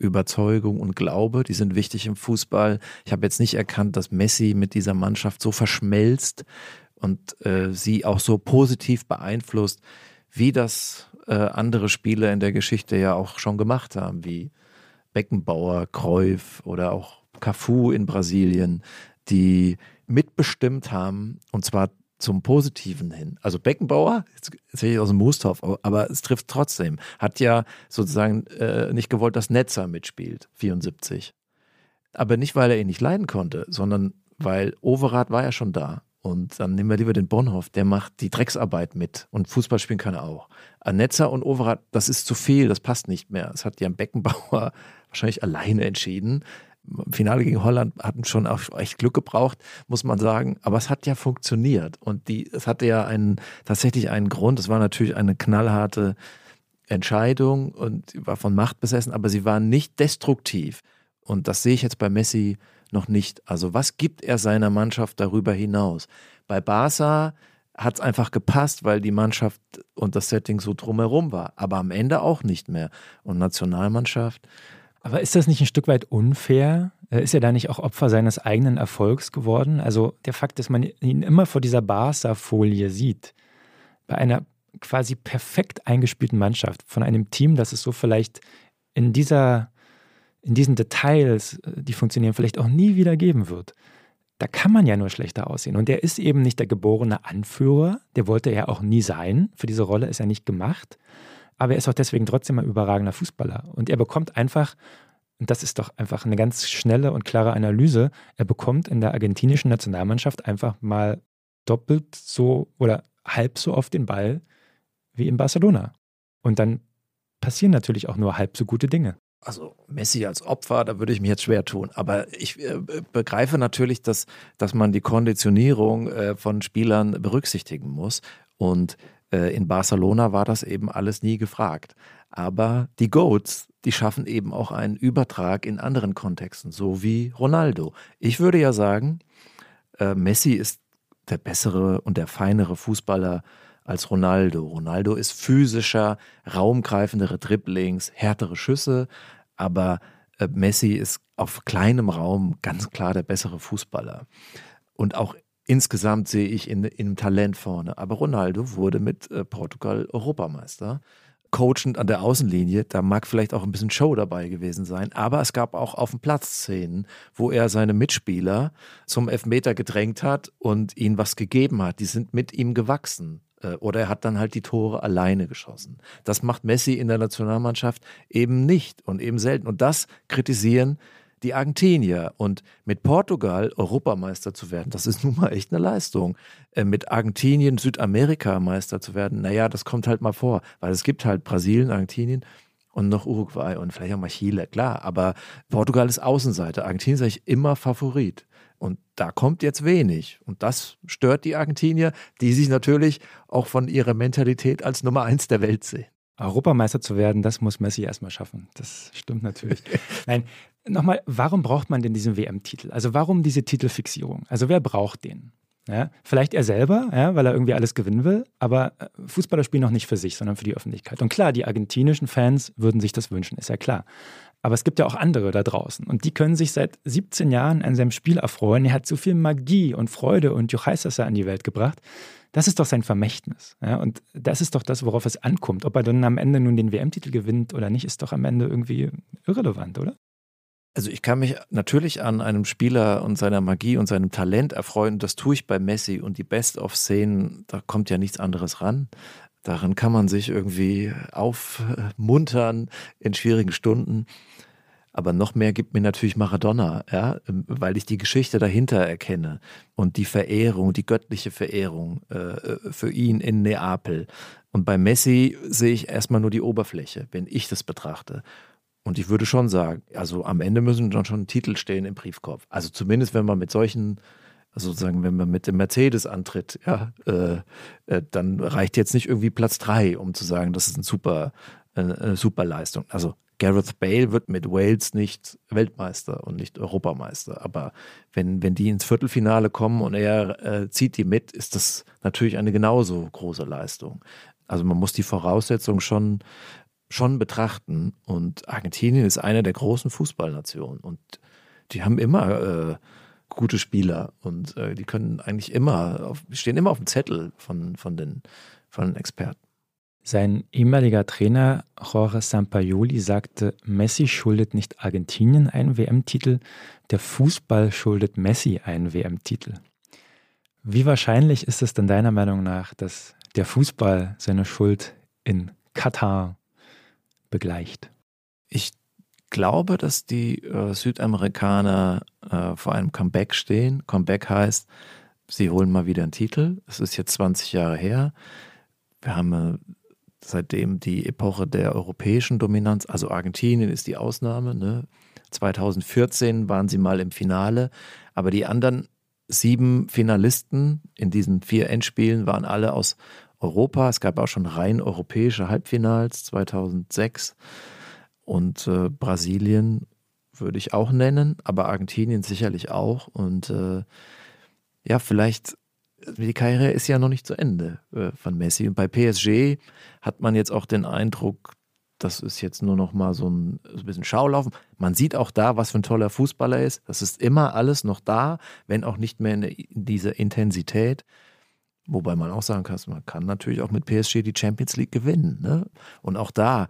Überzeugung und Glaube. Die sind wichtig im Fußball. Ich habe jetzt nicht erkannt, dass Messi mit dieser Mannschaft so verschmelzt und äh, sie auch so positiv beeinflusst, wie das äh, andere Spieler in der Geschichte ja auch schon gemacht haben, wie Beckenbauer, Cruyff oder auch Cafu in Brasilien, die mitbestimmt haben und zwar zum Positiven hin. Also Beckenbauer, jetzt sehe ich aus dem Moostopf, aber es trifft trotzdem, hat ja sozusagen äh, nicht gewollt, dass Netzer mitspielt, 74. Aber nicht, weil er ihn nicht leiden konnte, sondern weil Overath war ja schon da. Und dann nehmen wir lieber den Bonhoff, der macht die Drecksarbeit mit und Fußball spielen kann er auch. Netzer und Overath, das ist zu viel, das passt nicht mehr. Das hat Jan Beckenbauer wahrscheinlich alleine entschieden. Finale gegen Holland hatten schon auch echt Glück gebraucht, muss man sagen. Aber es hat ja funktioniert. Und die, es hatte ja einen, tatsächlich einen Grund. Es war natürlich eine knallharte Entscheidung und war von Macht besessen, aber sie war nicht destruktiv. Und das sehe ich jetzt bei Messi noch nicht. Also was gibt er seiner Mannschaft darüber hinaus? Bei Barca hat es einfach gepasst, weil die Mannschaft und das Setting so drumherum war. Aber am Ende auch nicht mehr. Und Nationalmannschaft, aber ist das nicht ein Stück weit unfair? Äh, ist er da nicht auch Opfer seines eigenen Erfolgs geworden? Also der Fakt, dass man ihn immer vor dieser Barca-Folie sieht, bei einer quasi perfekt eingespielten Mannschaft, von einem Team, das es so vielleicht in dieser, in diesen Details, äh, die funktionieren, vielleicht auch nie wieder geben wird. Da kann man ja nur schlechter aussehen. Und der ist eben nicht der geborene Anführer, der wollte er auch nie sein. Für diese Rolle ist er nicht gemacht aber er ist auch deswegen trotzdem ein überragender Fußballer. Und er bekommt einfach, und das ist doch einfach eine ganz schnelle und klare Analyse, er bekommt in der argentinischen Nationalmannschaft einfach mal doppelt so oder halb so oft den Ball wie in Barcelona. Und dann passieren natürlich auch nur halb so gute Dinge. Also Messi als Opfer, da würde ich mich jetzt schwer tun. Aber ich äh, begreife natürlich, dass, dass man die Konditionierung äh, von Spielern berücksichtigen muss. Und in Barcelona war das eben alles nie gefragt. Aber die Goats, die schaffen eben auch einen Übertrag in anderen Kontexten, so wie Ronaldo. Ich würde ja sagen, äh, Messi ist der bessere und der feinere Fußballer als Ronaldo. Ronaldo ist physischer, raumgreifendere Dribblings, härtere Schüsse, aber äh, Messi ist auf kleinem Raum ganz klar der bessere Fußballer. Und auch insgesamt sehe ich in, in Talent vorne. Aber Ronaldo wurde mit äh, Portugal Europameister. Coachend an der Außenlinie, da mag vielleicht auch ein bisschen Show dabei gewesen sein, aber es gab auch auf dem Platz Szenen, wo er seine Mitspieler zum Elfmeter gedrängt hat und ihnen was gegeben hat. Die sind mit ihm gewachsen. Äh, oder er hat dann halt die Tore alleine geschossen. Das macht Messi in der Nationalmannschaft eben nicht und eben selten. Und das kritisieren die Argentinier. Und mit Portugal Europameister zu werden, das ist nun mal echt eine Leistung. Äh, mit Argentinien Südamerika-Meister zu werden, naja, das kommt halt mal vor, weil es gibt halt Brasilien, Argentinien und noch Uruguay und vielleicht auch mal Chile, klar. Aber Portugal ist Außenseite. Argentinien ist eigentlich immer Favorit. Und da kommt jetzt wenig. Und das stört die Argentinier, die sich natürlich auch von ihrer Mentalität als Nummer eins der Welt sehen. Europameister zu werden, das muss Messi erstmal schaffen. Das stimmt natürlich. Nein, nochmal, warum braucht man denn diesen WM-Titel? Also warum diese Titelfixierung? Also wer braucht den? Ja, vielleicht er selber, ja, weil er irgendwie alles gewinnen will, aber äh, Fußballer spielen noch nicht für sich, sondern für die Öffentlichkeit. Und klar, die argentinischen Fans würden sich das wünschen, ist ja klar. Aber es gibt ja auch andere da draußen und die können sich seit 17 Jahren an seinem Spiel erfreuen. Er hat so viel Magie und Freude und Juchaisasa an die Welt gebracht. Das ist doch sein Vermächtnis. Ja? Und das ist doch das, worauf es ankommt. Ob er dann am Ende nun den WM-Titel gewinnt oder nicht, ist doch am Ende irgendwie irrelevant, oder? Also ich kann mich natürlich an einem Spieler und seiner Magie und seinem Talent erfreuen. Das tue ich bei Messi und die Best-of-Szenen, da kommt ja nichts anderes ran. Daran kann man sich irgendwie aufmuntern in schwierigen Stunden. Aber noch mehr gibt mir natürlich Maradona, ja, weil ich die Geschichte dahinter erkenne und die Verehrung, die göttliche Verehrung äh, äh, für ihn in Neapel. Und bei Messi sehe ich erstmal nur die Oberfläche, wenn ich das betrachte. Und ich würde schon sagen, also am Ende müssen dann schon Titel stehen im Briefkopf. Also zumindest wenn man mit solchen, also sozusagen, wenn man mit dem Mercedes antritt, ja, äh, äh, dann reicht jetzt nicht irgendwie Platz drei, um zu sagen, das ist ein super, äh, eine super Leistung. Also Gareth Bale wird mit Wales nicht Weltmeister und nicht Europameister. Aber wenn, wenn die ins Viertelfinale kommen und er äh, zieht die mit, ist das natürlich eine genauso große Leistung. Also man muss die Voraussetzungen schon, schon betrachten. Und Argentinien ist eine der großen Fußballnationen. Und die haben immer äh, gute Spieler und äh, die können eigentlich immer, auf, stehen immer auf dem Zettel von, von, den, von den Experten. Sein ehemaliger Trainer Jorge Sampaoli sagte, Messi schuldet nicht Argentinien einen WM-Titel, der Fußball schuldet Messi einen WM-Titel. Wie wahrscheinlich ist es denn deiner Meinung nach, dass der Fußball seine Schuld in Katar begleicht? Ich glaube, dass die äh, Südamerikaner äh, vor einem Comeback stehen. Comeback heißt, sie holen mal wieder einen Titel. Es ist jetzt 20 Jahre her. Wir haben äh, seitdem die Epoche der europäischen Dominanz, also Argentinien ist die Ausnahme. Ne? 2014 waren sie mal im Finale, aber die anderen sieben Finalisten in diesen vier Endspielen waren alle aus Europa. Es gab auch schon rein europäische Halbfinals 2006 und äh, Brasilien würde ich auch nennen, aber Argentinien sicherlich auch. Und äh, ja, vielleicht die Karriere ist ja noch nicht zu Ende äh, von Messi. Und bei PSG hat man jetzt auch den Eindruck, das ist jetzt nur noch mal so ein, so ein bisschen Schaulaufen. Man sieht auch da, was für ein toller Fußballer er ist. Das ist immer alles noch da, wenn auch nicht mehr in dieser Intensität. Wobei man auch sagen kann, man kann natürlich auch mit PSG die Champions League gewinnen. Ne? Und auch da,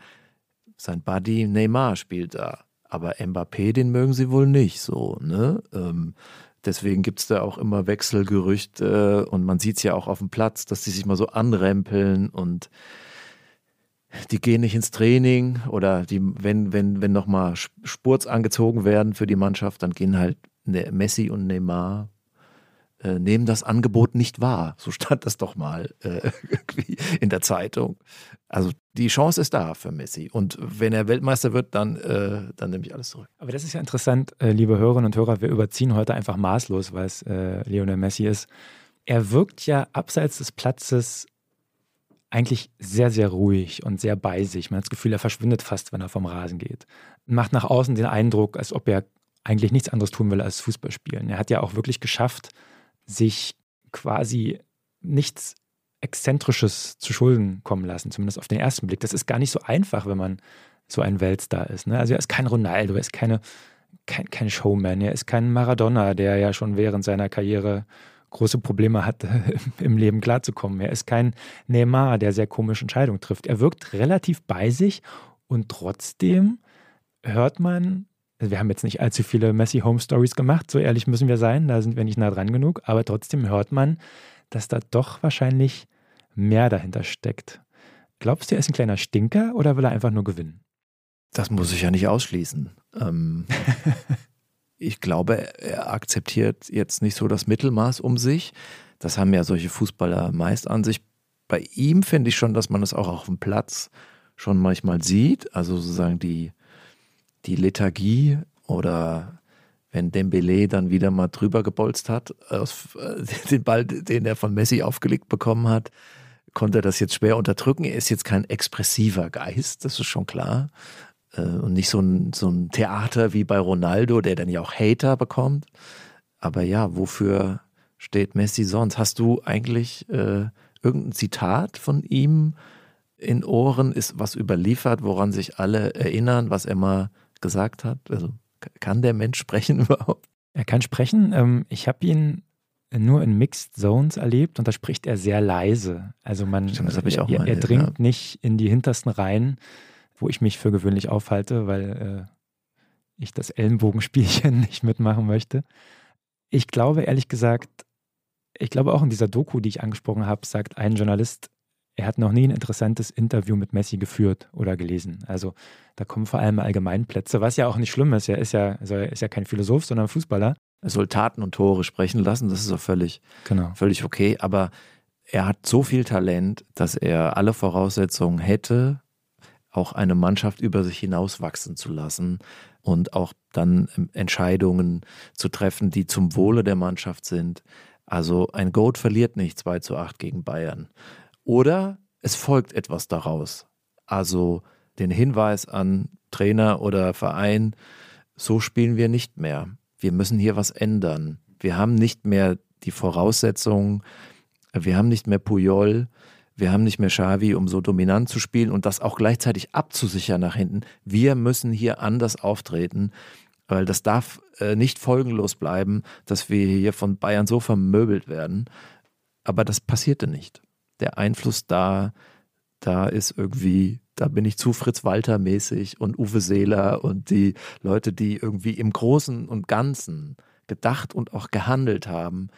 sein Buddy Neymar spielt da. Aber Mbappé, den mögen sie wohl nicht so. Ne? Ähm, Deswegen gibt es da auch immer Wechselgerüchte und man sieht es ja auch auf dem Platz, dass die sich mal so anrempeln und die gehen nicht ins Training oder die, wenn, wenn, wenn nochmal Spurz angezogen werden für die Mannschaft, dann gehen halt ne-, Messi und Neymar äh, nehmen das Angebot nicht wahr. So stand das doch mal äh, in der Zeitung. Also die Chance ist da für Messi. Und wenn er Weltmeister wird, dann, äh, dann nehme ich alles zurück. Aber das ist ja interessant, äh, liebe Hörerinnen und Hörer. Wir überziehen heute einfach maßlos, weil es äh, Lionel Messi ist. Er wirkt ja abseits des Platzes eigentlich sehr, sehr ruhig und sehr bei sich. Man hat das Gefühl, er verschwindet fast, wenn er vom Rasen geht. Macht nach außen den Eindruck, als ob er eigentlich nichts anderes tun will als Fußball spielen. Er hat ja auch wirklich geschafft, sich quasi nichts Exzentrisches zu Schulden kommen lassen, zumindest auf den ersten Blick. Das ist gar nicht so einfach, wenn man so ein Weltstar ist. Ne? Also er ist kein Ronaldo, er ist keine, kein, kein Showman, er ist kein Maradona, der ja schon während seiner Karriere große Probleme hatte, im Leben klarzukommen. Er ist kein Neymar, der sehr komische Entscheidungen trifft. Er wirkt relativ bei sich und trotzdem hört man wir haben jetzt nicht allzu viele Messi Home Stories gemacht, so ehrlich müssen wir sein, da sind wir nicht nah dran genug, aber trotzdem hört man, dass da doch wahrscheinlich mehr dahinter steckt. Glaubst du, er ist ein kleiner Stinker oder will er einfach nur gewinnen? Das muss ich ja nicht ausschließen. Ähm, ich glaube, er akzeptiert jetzt nicht so das Mittelmaß um sich. Das haben ja solche Fußballer meist an sich. Bei ihm finde ich schon, dass man es auch auf dem Platz schon manchmal sieht. Also sozusagen die, die Lethargie oder wenn Dembele dann wieder mal drüber gebolzt hat, aus, äh, den Ball, den er von Messi aufgelegt bekommen hat, konnte er das jetzt schwer unterdrücken. Er ist jetzt kein expressiver Geist, das ist schon klar. Äh, und nicht so ein, so ein Theater wie bei Ronaldo, der dann ja auch Hater bekommt. Aber ja, wofür steht Messi sonst? Hast du eigentlich äh, irgendein Zitat von ihm in Ohren? Ist was überliefert, woran sich alle erinnern, was er mal gesagt hat? Also kann der Mensch sprechen überhaupt? Er kann sprechen. Ähm, ich habe ihn nur in Mixed Zones erlebt und da spricht er sehr leise. Also man, Stimmt, auch er, mal er dringt ja. nicht in die hintersten Reihen, wo ich mich für gewöhnlich aufhalte, weil äh, ich das Ellenbogenspielchen nicht mitmachen möchte. Ich glaube ehrlich gesagt, ich glaube auch in dieser Doku, die ich angesprochen habe, sagt ein Journalist, er hat noch nie ein interessantes Interview mit Messi geführt oder gelesen. Also da kommen vor allem Allgemeinplätze, was ja auch nicht schlimm ist. Er ist ja, also er ist ja kein Philosoph, sondern Fußballer. Er soll Taten und Tore sprechen lassen, das ist auch völlig, Genau. völlig okay. Aber er hat so viel Talent, dass er alle Voraussetzungen hätte, auch eine Mannschaft über sich hinaus wachsen zu lassen und auch dann Entscheidungen zu treffen, die zum Wohle der Mannschaft sind. Also ein Goat verliert nicht 2 zu 8 gegen Bayern. Oder es folgt etwas daraus. Also den Hinweis an Trainer oder Verein, so spielen wir nicht mehr. Wir müssen hier was ändern. Wir haben nicht mehr die Voraussetzungen, wir haben nicht mehr Puyol, wir haben nicht mehr Xavi, um so dominant zu spielen und das auch gleichzeitig abzusichern nach hinten. Wir müssen hier anders auftreten, weil das darf äh, nicht folgenlos bleiben, dass wir hier von Bayern so vermöbelt werden. Aber das passierte nicht. Der Einfluss da, da ist irgendwie, da bin ich zu Fritz Walter mäßig und Uwe Seeler und die Leute, die irgendwie im Großen und Ganzen gedacht und auch gehandelt haben.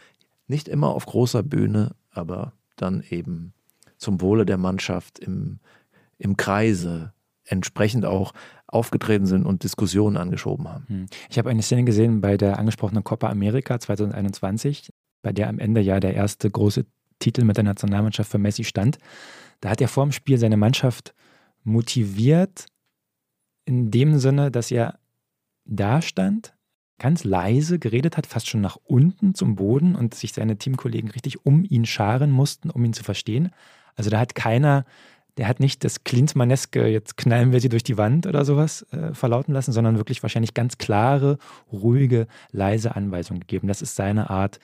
Nicht immer auf großer Bühne, aber dann eben zum Wohle der Mannschaft im, im Kreise entsprechend auch aufgetreten sind und Diskussionen angeschoben haben. Hm. Ich habe eine Szene gesehen bei der angesprochenen Copa America 2021, bei der am Ende ja der erste große Titel mit der Nationalmannschaft für Messi stand. Da hat er vor dem Spiel seine Mannschaft motiviert, in dem Sinne, dass er da stand, ganz leise geredet hat, fast schon nach unten zum Boden und sich seine Teamkollegen richtig um ihn scharen mussten, um ihn zu verstehen. Also da hat keiner, der hat nicht das Klinsmanneske, jetzt knallen wir sie durch die Wand oder sowas äh, verlauten lassen, sondern wirklich wahrscheinlich ganz klare, ruhige, leise Anweisungen gegeben. Das ist seine Art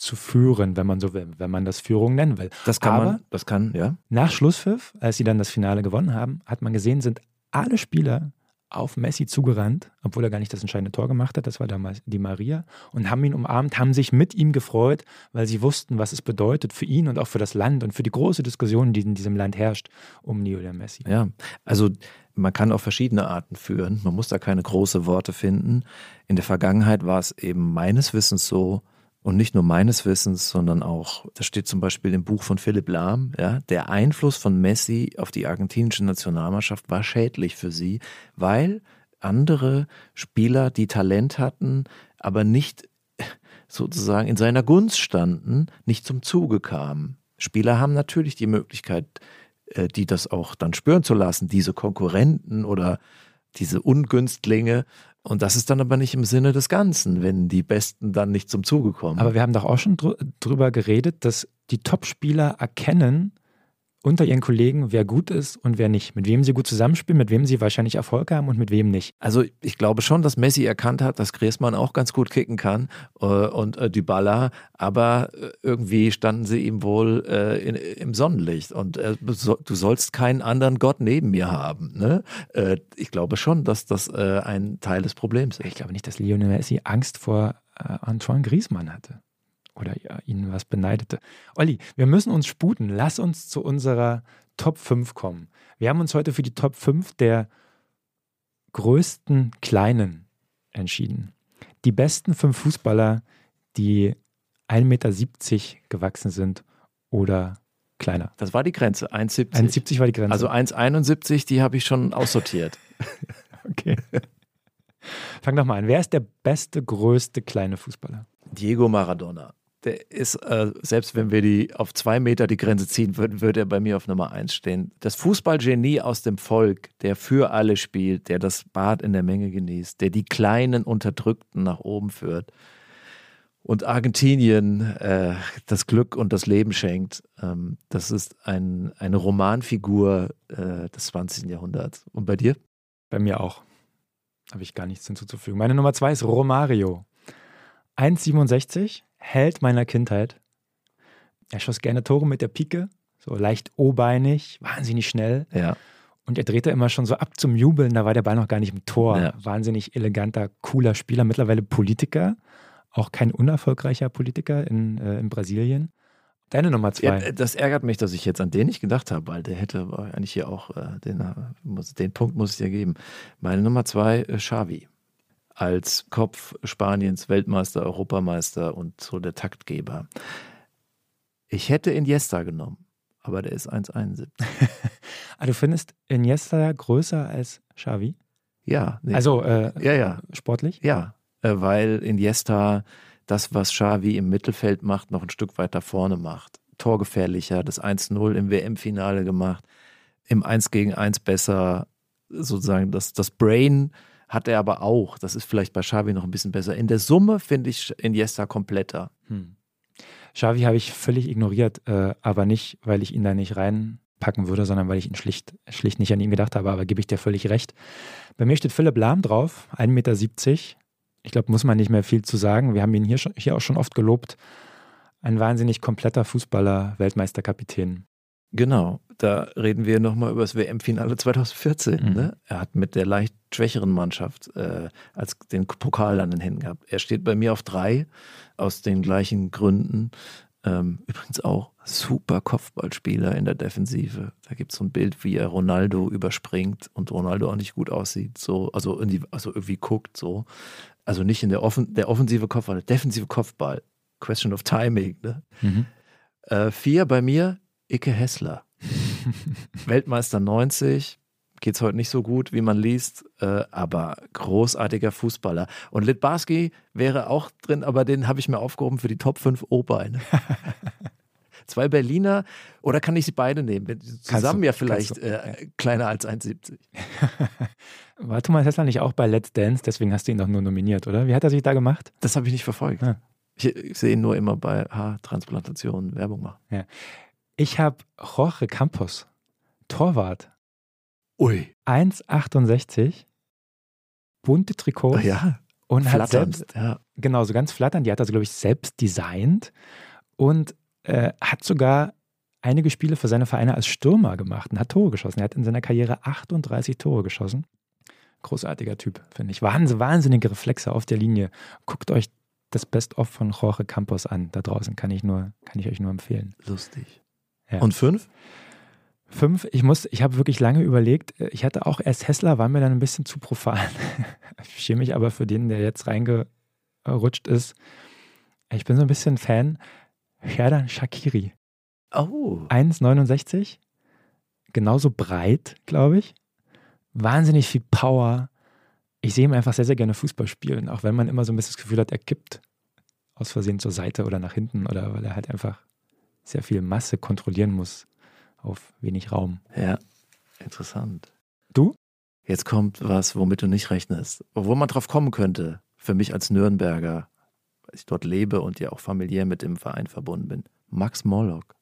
zu führen, wenn man so will, wenn man das Führung nennen will. Das kann Aber man, das kann, ja. nach Schlusspfiff, als sie dann das Finale gewonnen haben, hat man gesehen, sind alle Spieler auf Messi zugerannt, obwohl er gar nicht das entscheidende Tor gemacht hat, das war damals die Maria, und haben ihn umarmt, haben sich mit ihm gefreut, weil sie wussten, was es bedeutet für ihn und auch für das Land und für die große Diskussion, die in diesem Land herrscht, um Lionel Messi. Ja, also man kann auf verschiedene Arten führen. Man muss da keine große Worte finden. In der Vergangenheit war es eben meines Wissens so, und nicht nur meines Wissens, sondern auch, das steht zum Beispiel im Buch von Philipp Lahm, ja, der Einfluss von Messi auf die argentinische Nationalmannschaft war schädlich für sie, weil andere Spieler, die Talent hatten, aber nicht sozusagen in seiner Gunst standen, nicht zum Zuge kamen. Spieler haben natürlich die Möglichkeit, äh, die das auch dann spüren zu lassen, diese Konkurrenten oder diese Ungünstlinge. Und das ist dann aber nicht im Sinne des Ganzen, wenn die Besten dann nicht zum Zuge kommen. Aber wir haben doch auch schon drü drüber geredet, dass die Top-Spieler erkennen unter ihren Kollegen, wer gut ist und wer nicht. Mit wem sie gut zusammenspielen, mit wem sie wahrscheinlich Erfolg haben und mit wem nicht. Also ich glaube schon, dass Messi erkannt hat, dass Griezmann auch ganz gut kicken kann äh, und äh, Dybala, aber äh, irgendwie standen sie ihm wohl äh, in, im Sonnenlicht und äh, so, du sollst keinen anderen Gott neben mir haben. Ne? Äh, ich glaube schon, dass das äh, ein Teil des Problems Ich ist. glaube nicht, dass Lionel Messi Angst vor Antoine Griezmann hatte. Oder ihnen was beneidete. Olli, wir müssen uns sputen. Lass uns zu unserer Top 5 kommen. Wir haben uns heute für die Top 5 der größten Kleinen entschieden. Die besten fünf Fußballer, die 1,70 Meter gewachsen sind oder kleiner. Das war die Grenze, 1,70. 1,70 war die Grenze. Also 1,71, die habe ich schon aussortiert. okay. Fang doch mal an. Wer ist der beste, größte kleine Fußballer? Diego Maradona. Der ist, äh, selbst wenn wir die auf zwei Meter die Grenze ziehen würden, würde er bei mir auf Nummer eins stehen. Das Fußballgenie aus dem Volk, der für alle spielt, der das Bad in der Menge genießt, der die kleinen Unterdrückten nach oben führt und Argentinien äh, das Glück und das Leben schenkt. Ähm, das ist ein, eine Romanfigur äh, des 20. Jahrhunderts. Und bei dir? Bei mir auch. Habe ich gar nichts hinzuzufügen. Meine Nummer zwei ist Romario. 1,67, Held meiner Kindheit. Er schoss gerne Tore mit der Pike, so leicht o-beinig, wahnsinnig schnell. Ja. Und er drehte immer schon so ab zum Jubeln, da war der Ball noch gar nicht im Tor. Ja. Wahnsinnig eleganter, cooler Spieler, mittlerweile Politiker. Auch kein unerfolgreicher Politiker in, äh, in Brasilien. Deine Nummer zwei. Ja, das ärgert mich, dass ich jetzt an den nicht gedacht habe, weil der hätte eigentlich hier auch, äh, den, äh, den Punkt muss ich dir geben. Meine Nummer zwei, äh, Xavi. Als Kopf Spaniens Weltmeister, Europameister und so der Taktgeber. Ich hätte Iniesta genommen, aber der ist 1,71. ah, du findest Iniesta größer als Xavi? Ja. Nee. Also äh, ja, ja. sportlich? Ja, äh, weil Iniesta das, was Xavi im Mittelfeld macht, noch ein Stück weiter vorne macht. Torgefährlicher, das 1-0 im WM-Finale gemacht, im 1 gegen 1 besser, sozusagen das, das Brain hat er aber auch. Das ist vielleicht bei Xavi noch ein bisschen besser. In der Summe finde ich Iniesta kompletter. Hm. Xavi habe ich völlig ignoriert, äh, aber nicht, weil ich ihn da nicht reinpacken würde, sondern weil ich ihn schlicht, schlicht nicht an ihn gedacht habe. Aber gebe ich dir völlig recht. Bei mir steht Philipp Lahm drauf, 1,70 Meter. Ich glaube, muss man nicht mehr viel zu sagen. Wir haben ihn hier, schon, hier auch schon oft gelobt. Ein wahnsinnig kompletter Fußballer, Weltmeisterkapitän. Genau, da reden wir nochmal über das WM-Finale 2014. Mhm. Ne? Er hat mit der leicht schwächeren Mannschaft äh, als den Pokal an den Händen gehabt. Er steht bei mir auf drei, aus den gleichen Gründen. Ähm, übrigens auch super Kopfballspieler in der Defensive. Da gibt es so ein Bild, wie er Ronaldo überspringt und Ronaldo auch nicht gut aussieht. So, also, die, also irgendwie guckt so. Also nicht in der, Offen der offensive Kopfball, der defensive Kopfball. Question of Timing. Ne? Mhm. Äh, vier bei mir, Icke Hessler. Weltmeister 90, geht es heute nicht so gut, wie man liest, äh, aber großartiger Fußballer. Und Litbarski wäre auch drin, aber den habe ich mir aufgehoben für die Top 5 O-Beine. Zwei Berliner oder kann ich sie beide nehmen? Zusammen du, ja vielleicht äh, kleiner als 1,70. War Thomas Hessler nicht auch bei Let's Dance? Deswegen hast du ihn doch nur nominiert, oder? Wie hat er sich da gemacht? Das habe ich nicht verfolgt. Ah. Ich, ich, sehe ihn nur immer bei Haartransplantationen Werbung machen. Ja. Ich habe Jorge Campos, Torwart. Ui. 1,68, bunte Trikots. Oh ja. Und Flatternd, hat selbst, ja. genau, so ganz flattern. Die hat also, glaube ich, selbst designt und äh, hat sogar einige Spiele für seine Vereine als Stürmer gemacht und hat Tore geschossen. Er hat in seiner Karriere 38 Tore geschossen. Großartiger Typ, finde ich. Wahnsinn, wahnsinnige Reflexe auf der Linie. Guckt euch das Best-of von Jorge Campos an. Da draußen kann ich, nur, kann ich euch nur empfehlen. Lustig. Ja. Und fünf? Fünf, ich muss, ich habe wirklich lange überlegt. Ich hatte auch erst Hessler, war mir dann ein bisschen zu profan. ich schäme mich aber für den, der jetzt reingerutscht ist. Ich bin so ein bisschen Fan. Herdan Shakiri. Oh. 1,69. Genauso breit, glaube ich. Wahnsinnig viel Power. Ich sehe ihm einfach sehr, sehr gerne Fußball spielen, auch wenn man immer so ein bisschen das Gefühl hat, er kippt aus Versehen zur Seite oder nach hinten oder weil er halt einfach sehr viel Masse kontrollieren muss auf wenig Raum. Ja, interessant. Du? Jetzt kommt was, womit du nicht rechnest. Obwohl man drauf kommen könnte, für mich als Nürnberger, weil ich dort lebe und ja auch familiär mit dem Verein verbunden bin. Max Morlock.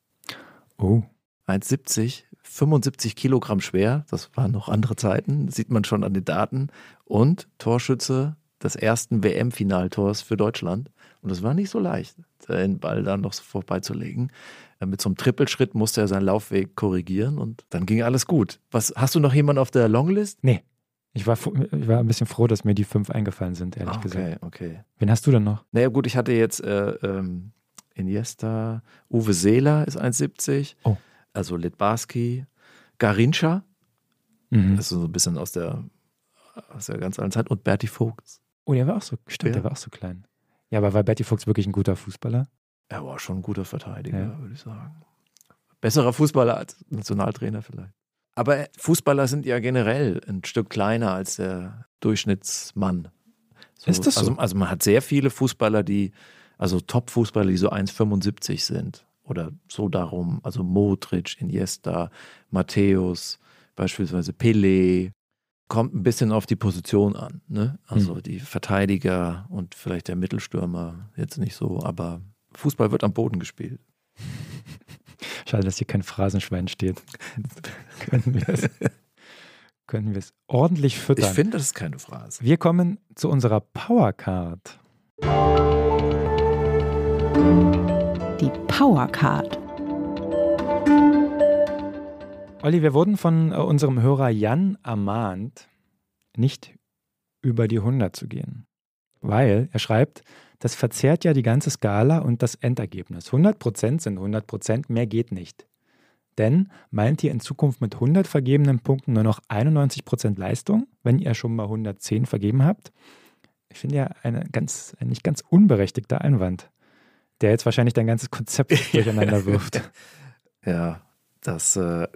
Oh. 1,70, 75 Kilogramm schwer, das waren noch andere Zeiten, das sieht man schon an den Daten. Und Torschütze des ersten WM-Finaltors für Deutschland. Und es war nicht so leicht, den Ball da noch so vorbeizulegen. Äh, mit so einem Trippelschritt musste er seinen Laufweg korrigieren und dann ging alles gut. Was, hast du noch jemanden auf der Longlist? Nee. Ich war, ich war ein bisschen froh, dass mir die fünf eingefallen sind, ehrlich okay, gesagt. Okay, okay. Wen hast du denn noch? Naja, gut, ich hatte jetzt äh, ähm, Iniesta, Uwe Seeler ist 1,70. Oh. Also Litbarski, Garincha. Mhm. Das ist so ein bisschen aus der, aus der ganz alten Zeit. Und Berti Vogts. Oh, der war auch so, stimmt, ja. der war auch so klein. Ja, aber war Berti Vogts wirklich ein guter Fußballer? Er war schon ein guter Verteidiger, ja. würde ich sagen. Besserer Fußballer als Nationaltrainer vielleicht. Aber Fußballer sind ja generell ein Stück kleiner als der Durchschnittsmann. So, ist das so? Also, also, man hat sehr viele Fußballer, die, also Top-Fußballer, die so 1,75 sind. Oder so darum. Also Modric, Iniesta, Matthäus, beispielsweise Pelé, kommt ein bisschen auf die Position an. Ne? Also hm. die Verteidiger und vielleicht der Mittelstürmer jetzt nicht so, aber Fußball wird am Boden gespielt. Schade, dass hier kein Phrasenschwein steht. können wir es können wir es ordentlich füttern. Ich finde, das ist keine Phrase. Wir kommen zu unserer Powercard. Die Powercard. Olli, wir wurden von äh, unserem Hörer Jan ermahnt, nicht über die 100 zu gehen. Weil, er schreibt, das verzerrt ja die ganze Skala und das Endergebnis. 100% sind 100%, mehr geht nicht. Denn meint ihr in Zukunft mit 100 vergebenen Punkten nur noch 91% Leistung, wenn ihr schon mal 110 vergeben habt? Ich finde ja eine ganz, ein nicht ganz unberechtigter Einwand, der jetzt wahrscheinlich dein ganzes Konzept durcheinander wirft. Ja, Das, äh,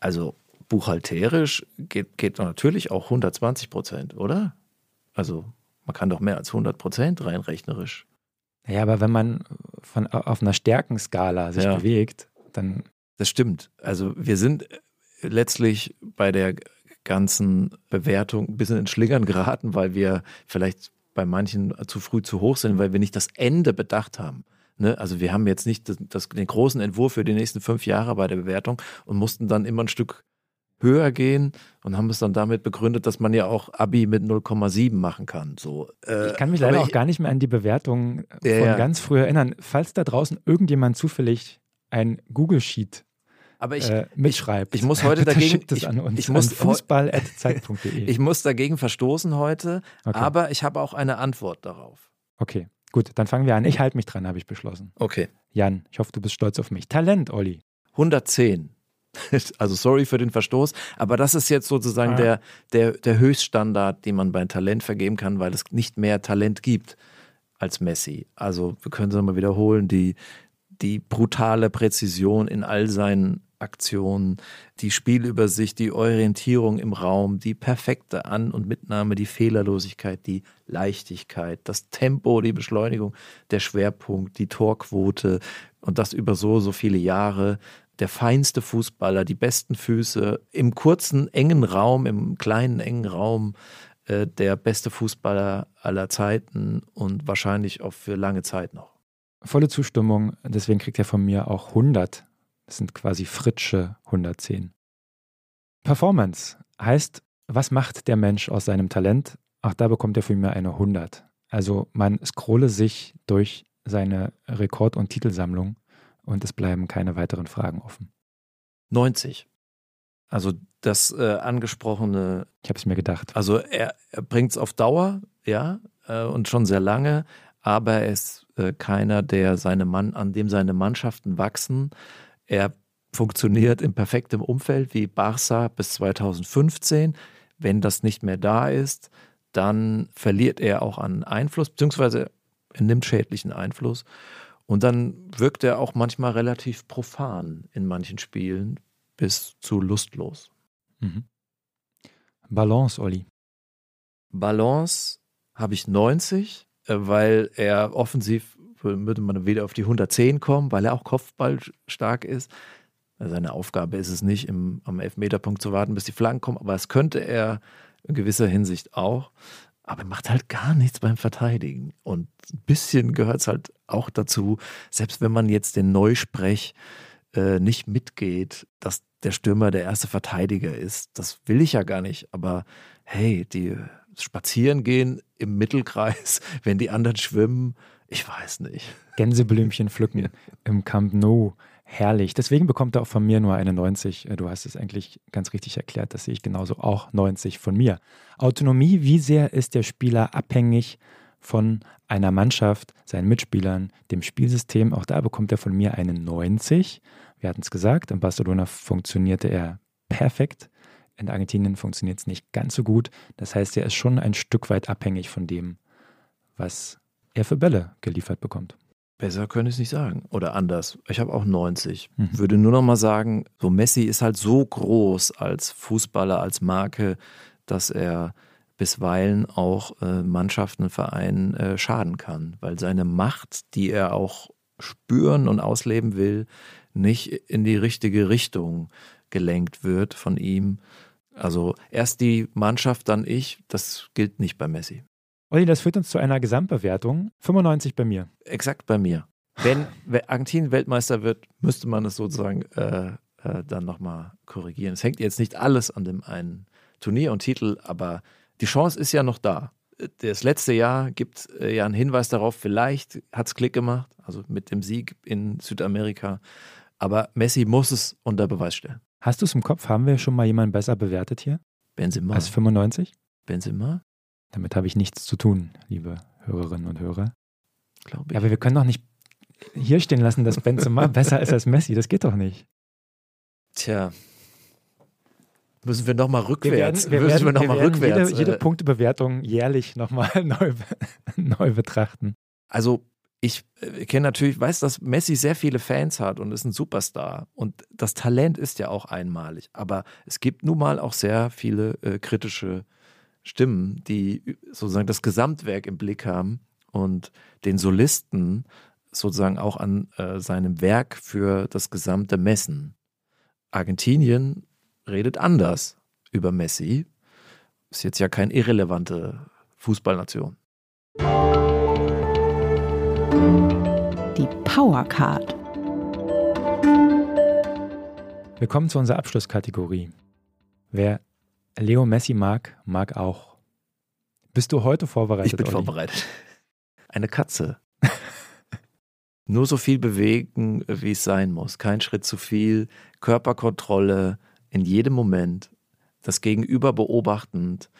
also buchhalterisch geht, geht natürlich auch 120 Prozent, oder? Also man kann doch mehr als 100 Prozent rein rechnerisch. Ja, aber wenn man von, auf einer Stärkenskala sich Ja. bewegt, dann Das stimmt. Also wir sind letztlich bei der ganzen Bewertung ein bisschen ins Schlingern geraten, weil wir vielleicht bei manchen zu früh zu hoch sind, weil wir nicht das Ende bedacht haben. Ne? Also wir haben jetzt nicht das, das, den großen Entwurf für die nächsten fünf Jahre bei der Bewertung und mussten dann immer ein Stück höher gehen und haben es dann damit begründet, dass man ja auch Abi mit 0,7 machen kann. So, äh, Ich kann mich leider ich- auch gar nicht mehr an die Bewertung Ja, von ganz früh erinnern. Falls da draußen irgendjemand zufällig ein Google-Sheet Aber ich, äh, mitschreibt, ich muss heute dagegen- schickt es ich- an uns. ich muss fußball.zeit.de. ich muss dagegen verstoßen heute, Okay. aber ich habe auch eine Antwort darauf. okay, gut, dann fangen wir an. Ich halte mich dran, habe ich beschlossen. Okay. Jan, ich hoffe, du bist stolz auf mich. Talent, Olli. 110. Also sorry für den Verstoß, aber das ist jetzt sozusagen Ah. der, der, der Höchststandard, den man bei Talent vergeben kann, weil es nicht mehr Talent gibt als Messi. Also wir können es nochmal wiederholen, die, die brutale Präzision in all seinen Aktionen, die Spielübersicht, die Orientierung im Raum, die perfekte An- und Mitnahme, die Fehlerlosigkeit, die Leichtigkeit, das Tempo, die Beschleunigung, der Schwerpunkt, die Torquote und das über so, so viele Jahre. Der feinste Fußballer, die besten Füße, im kurzen, engen Raum, im kleinen, engen Raum, äh, der beste Fußballer aller Zeiten und wahrscheinlich auch für lange Zeit noch. Volle Zustimmung, deswegen kriegt er von mir auch 100. Das sind quasi Fritsche 110. Performance heißt, was macht der Mensch aus seinem Talent? Auch da bekommt er von mir eine 100. Also man scrolle sich durch seine Rekord- und Titelsammlung und es bleiben keine weiteren Fragen offen. 90. Also das äh, angesprochene Ich habe es mir gedacht. Also er, er bringt es auf Dauer, ja, äh, und schon sehr lange, aber er ist äh, keiner, der seine Mann, an dem seine Mannschaften wachsen. Er funktioniert in perfektem Umfeld wie Barca bis 2015. Wenn das nicht mehr da ist, dann verliert er auch an Einfluss, beziehungsweise er nimmt schädlichen Einfluss. Und dann wirkt er auch manchmal relativ profan in manchen Spielen bis zu lustlos. Mhm. Balance, Olli. Balance habe ich 90, äh, weil er offensiv würde man wieder auf die 110 kommen, weil er auch Kopfball stark ist. Seine Aufgabe ist es nicht, im, am Elfmeterpunkt zu warten, bis die Flanken kommen, aber das könnte er in gewisser Hinsicht auch. Aber er macht halt gar nichts beim Verteidigen. Und ein bisschen gehört es halt auch dazu, selbst wenn man jetzt den Neusprech äh, nicht mitgeht, dass der Stürmer der erste Verteidiger ist. Das will ich ja gar nicht. Aber hey, die spazieren gehen im Mittelkreis, wenn die anderen schwimmen, ich weiß nicht. Gänseblümchen pflücken im Camp Nou. Herrlich. Deswegen bekommt er auch von mir nur eine 90. Du hast es eigentlich ganz richtig erklärt. Das sehe ich genauso auch 90 von mir. Autonomie, wie sehr ist der Spieler abhängig von einer Mannschaft, seinen Mitspielern, dem Spielsystem? Auch da bekommt er von mir eine 90. Wir hatten es gesagt, in Barcelona funktionierte er perfekt. In Argentinien funktioniert es nicht ganz so gut. Das heißt, er ist schon ein Stück weit abhängig von dem, was er für Bälle geliefert bekommt. Besser könnte ich es nicht sagen. Oder anders. Ich habe auch 90. Mhm. Würde nur noch mal sagen, so Messi ist halt so groß als Fußballer, als Marke, dass er bisweilen auch äh, Mannschaften, Vereinen äh, schaden kann, weil seine Macht, die er auch spüren und ausleben will, nicht in die richtige Richtung gelenkt wird von ihm. Also erst die Mannschaft, dann ich, das gilt nicht bei Messi. Olli, das führt uns zu einer Gesamtbewertung. 95 bei mir. Exakt bei mir. Wenn Argentinien Weltmeister wird, müsste man es sozusagen äh, äh, dann nochmal korrigieren. Es hängt jetzt nicht alles an dem einen Turnier und Titel, aber die Chance ist ja noch da. Das letzte Jahr gibt äh, ja einen Hinweis darauf, vielleicht hat es Klick gemacht, also mit dem Sieg in Südamerika. Aber Messi muss es unter Beweis stellen. Hast du es im Kopf? Haben wir schon mal jemanden besser bewertet hier Benzema. als 95? Benzema, Damit habe ich nichts zu tun, liebe Hörerinnen und Hörer. glaube ich. Aber wir können doch nicht hier stehen lassen, dass Benzema besser ist als Messi. Das geht doch nicht. Tja. Müssen wir nochmal Wir rückwärts. werden, wir müssen werden, wir noch wir mal rückwärts. jede, jede äh, Punktebewertung jährlich nochmal neu, neu betrachten. Also ich äh, kenne natürlich, weiß, dass Messi sehr viele Fans hat und ist ein Superstar. Und das Talent ist ja auch einmalig. Aber es gibt nun mal auch sehr viele äh, kritische Stimmen, die sozusagen das Gesamtwerk im Blick haben und den Solisten sozusagen auch an äh, seinem Werk für das Gesamte messen. Argentinien redet anders über Messi. Ist jetzt ja keine irrelevante Fußballnation. Powercard. Wir kommen zu unserer Abschlusskategorie. Wer Leo Messi mag, mag auch. Bist du heute vorbereitet? Ich bin Olli? vorbereitet. Eine Katze. Nur so viel bewegen, wie es sein muss. Kein Schritt zu viel. Körperkontrolle in jedem Moment. Das Gegenüber beobachtend.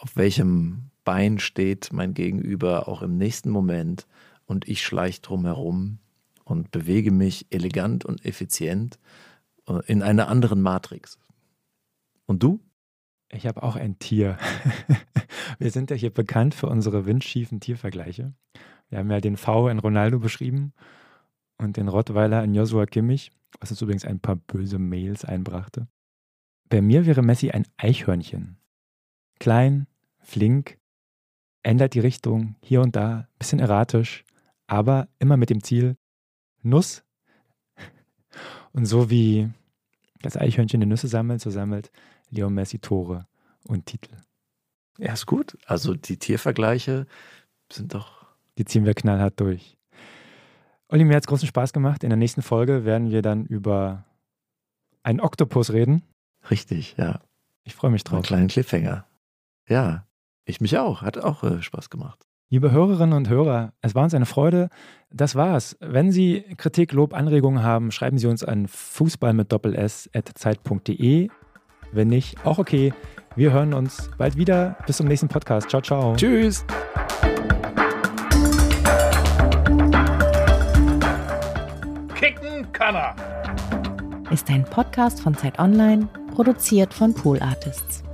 Auf welchem Bein steht mein Gegenüber auch im nächsten Moment. Und ich schleiche drumherum und bewege mich elegant und effizient äh, in einer anderen Matrix. Und du? Ich habe auch ein Tier. Wir sind ja hier bekannt für unsere windschiefen Tiervergleiche. Wir haben ja den V in Ronaldo beschrieben und den Rottweiler in Joshua Kimmich, was uns übrigens ein paar böse Mails einbrachte. Bei mir wäre Messi ein Eichhörnchen. Klein, flink, ändert die Richtung hier und da, bisschen erratisch, aber immer mit dem Ziel Nuss. Und so wie das Eichhörnchen die Nüsse sammelt, so sammelt Leo Messi Tore und Titel. Ja, ist gut. Also die Tiervergleiche sind doch. Die ziehen wir knallhart durch. Olli, mir hat es großen Spaß gemacht. In der nächsten Folge werden wir dann über einen Oktopus reden. Richtig, ja. Ich freue mich Einen drauf. kleinen Cliffhanger. Ja, ich mich auch. Hat auch äh, Spaß gemacht. Liebe Hörerinnen und Hörer, es war uns eine Freude. Das war's. Wenn Sie Kritik, Lob, Anregungen haben, schreiben Sie uns an fußball mit doppel s at zeit.de. Wenn nicht, auch okay. Wir hören uns bald wieder. Bis zum nächsten Podcast. Ciao, ciao. Tschüss. Kicken kann er. Ist ein Podcast von Zeit Online, produziert von Pool Artists.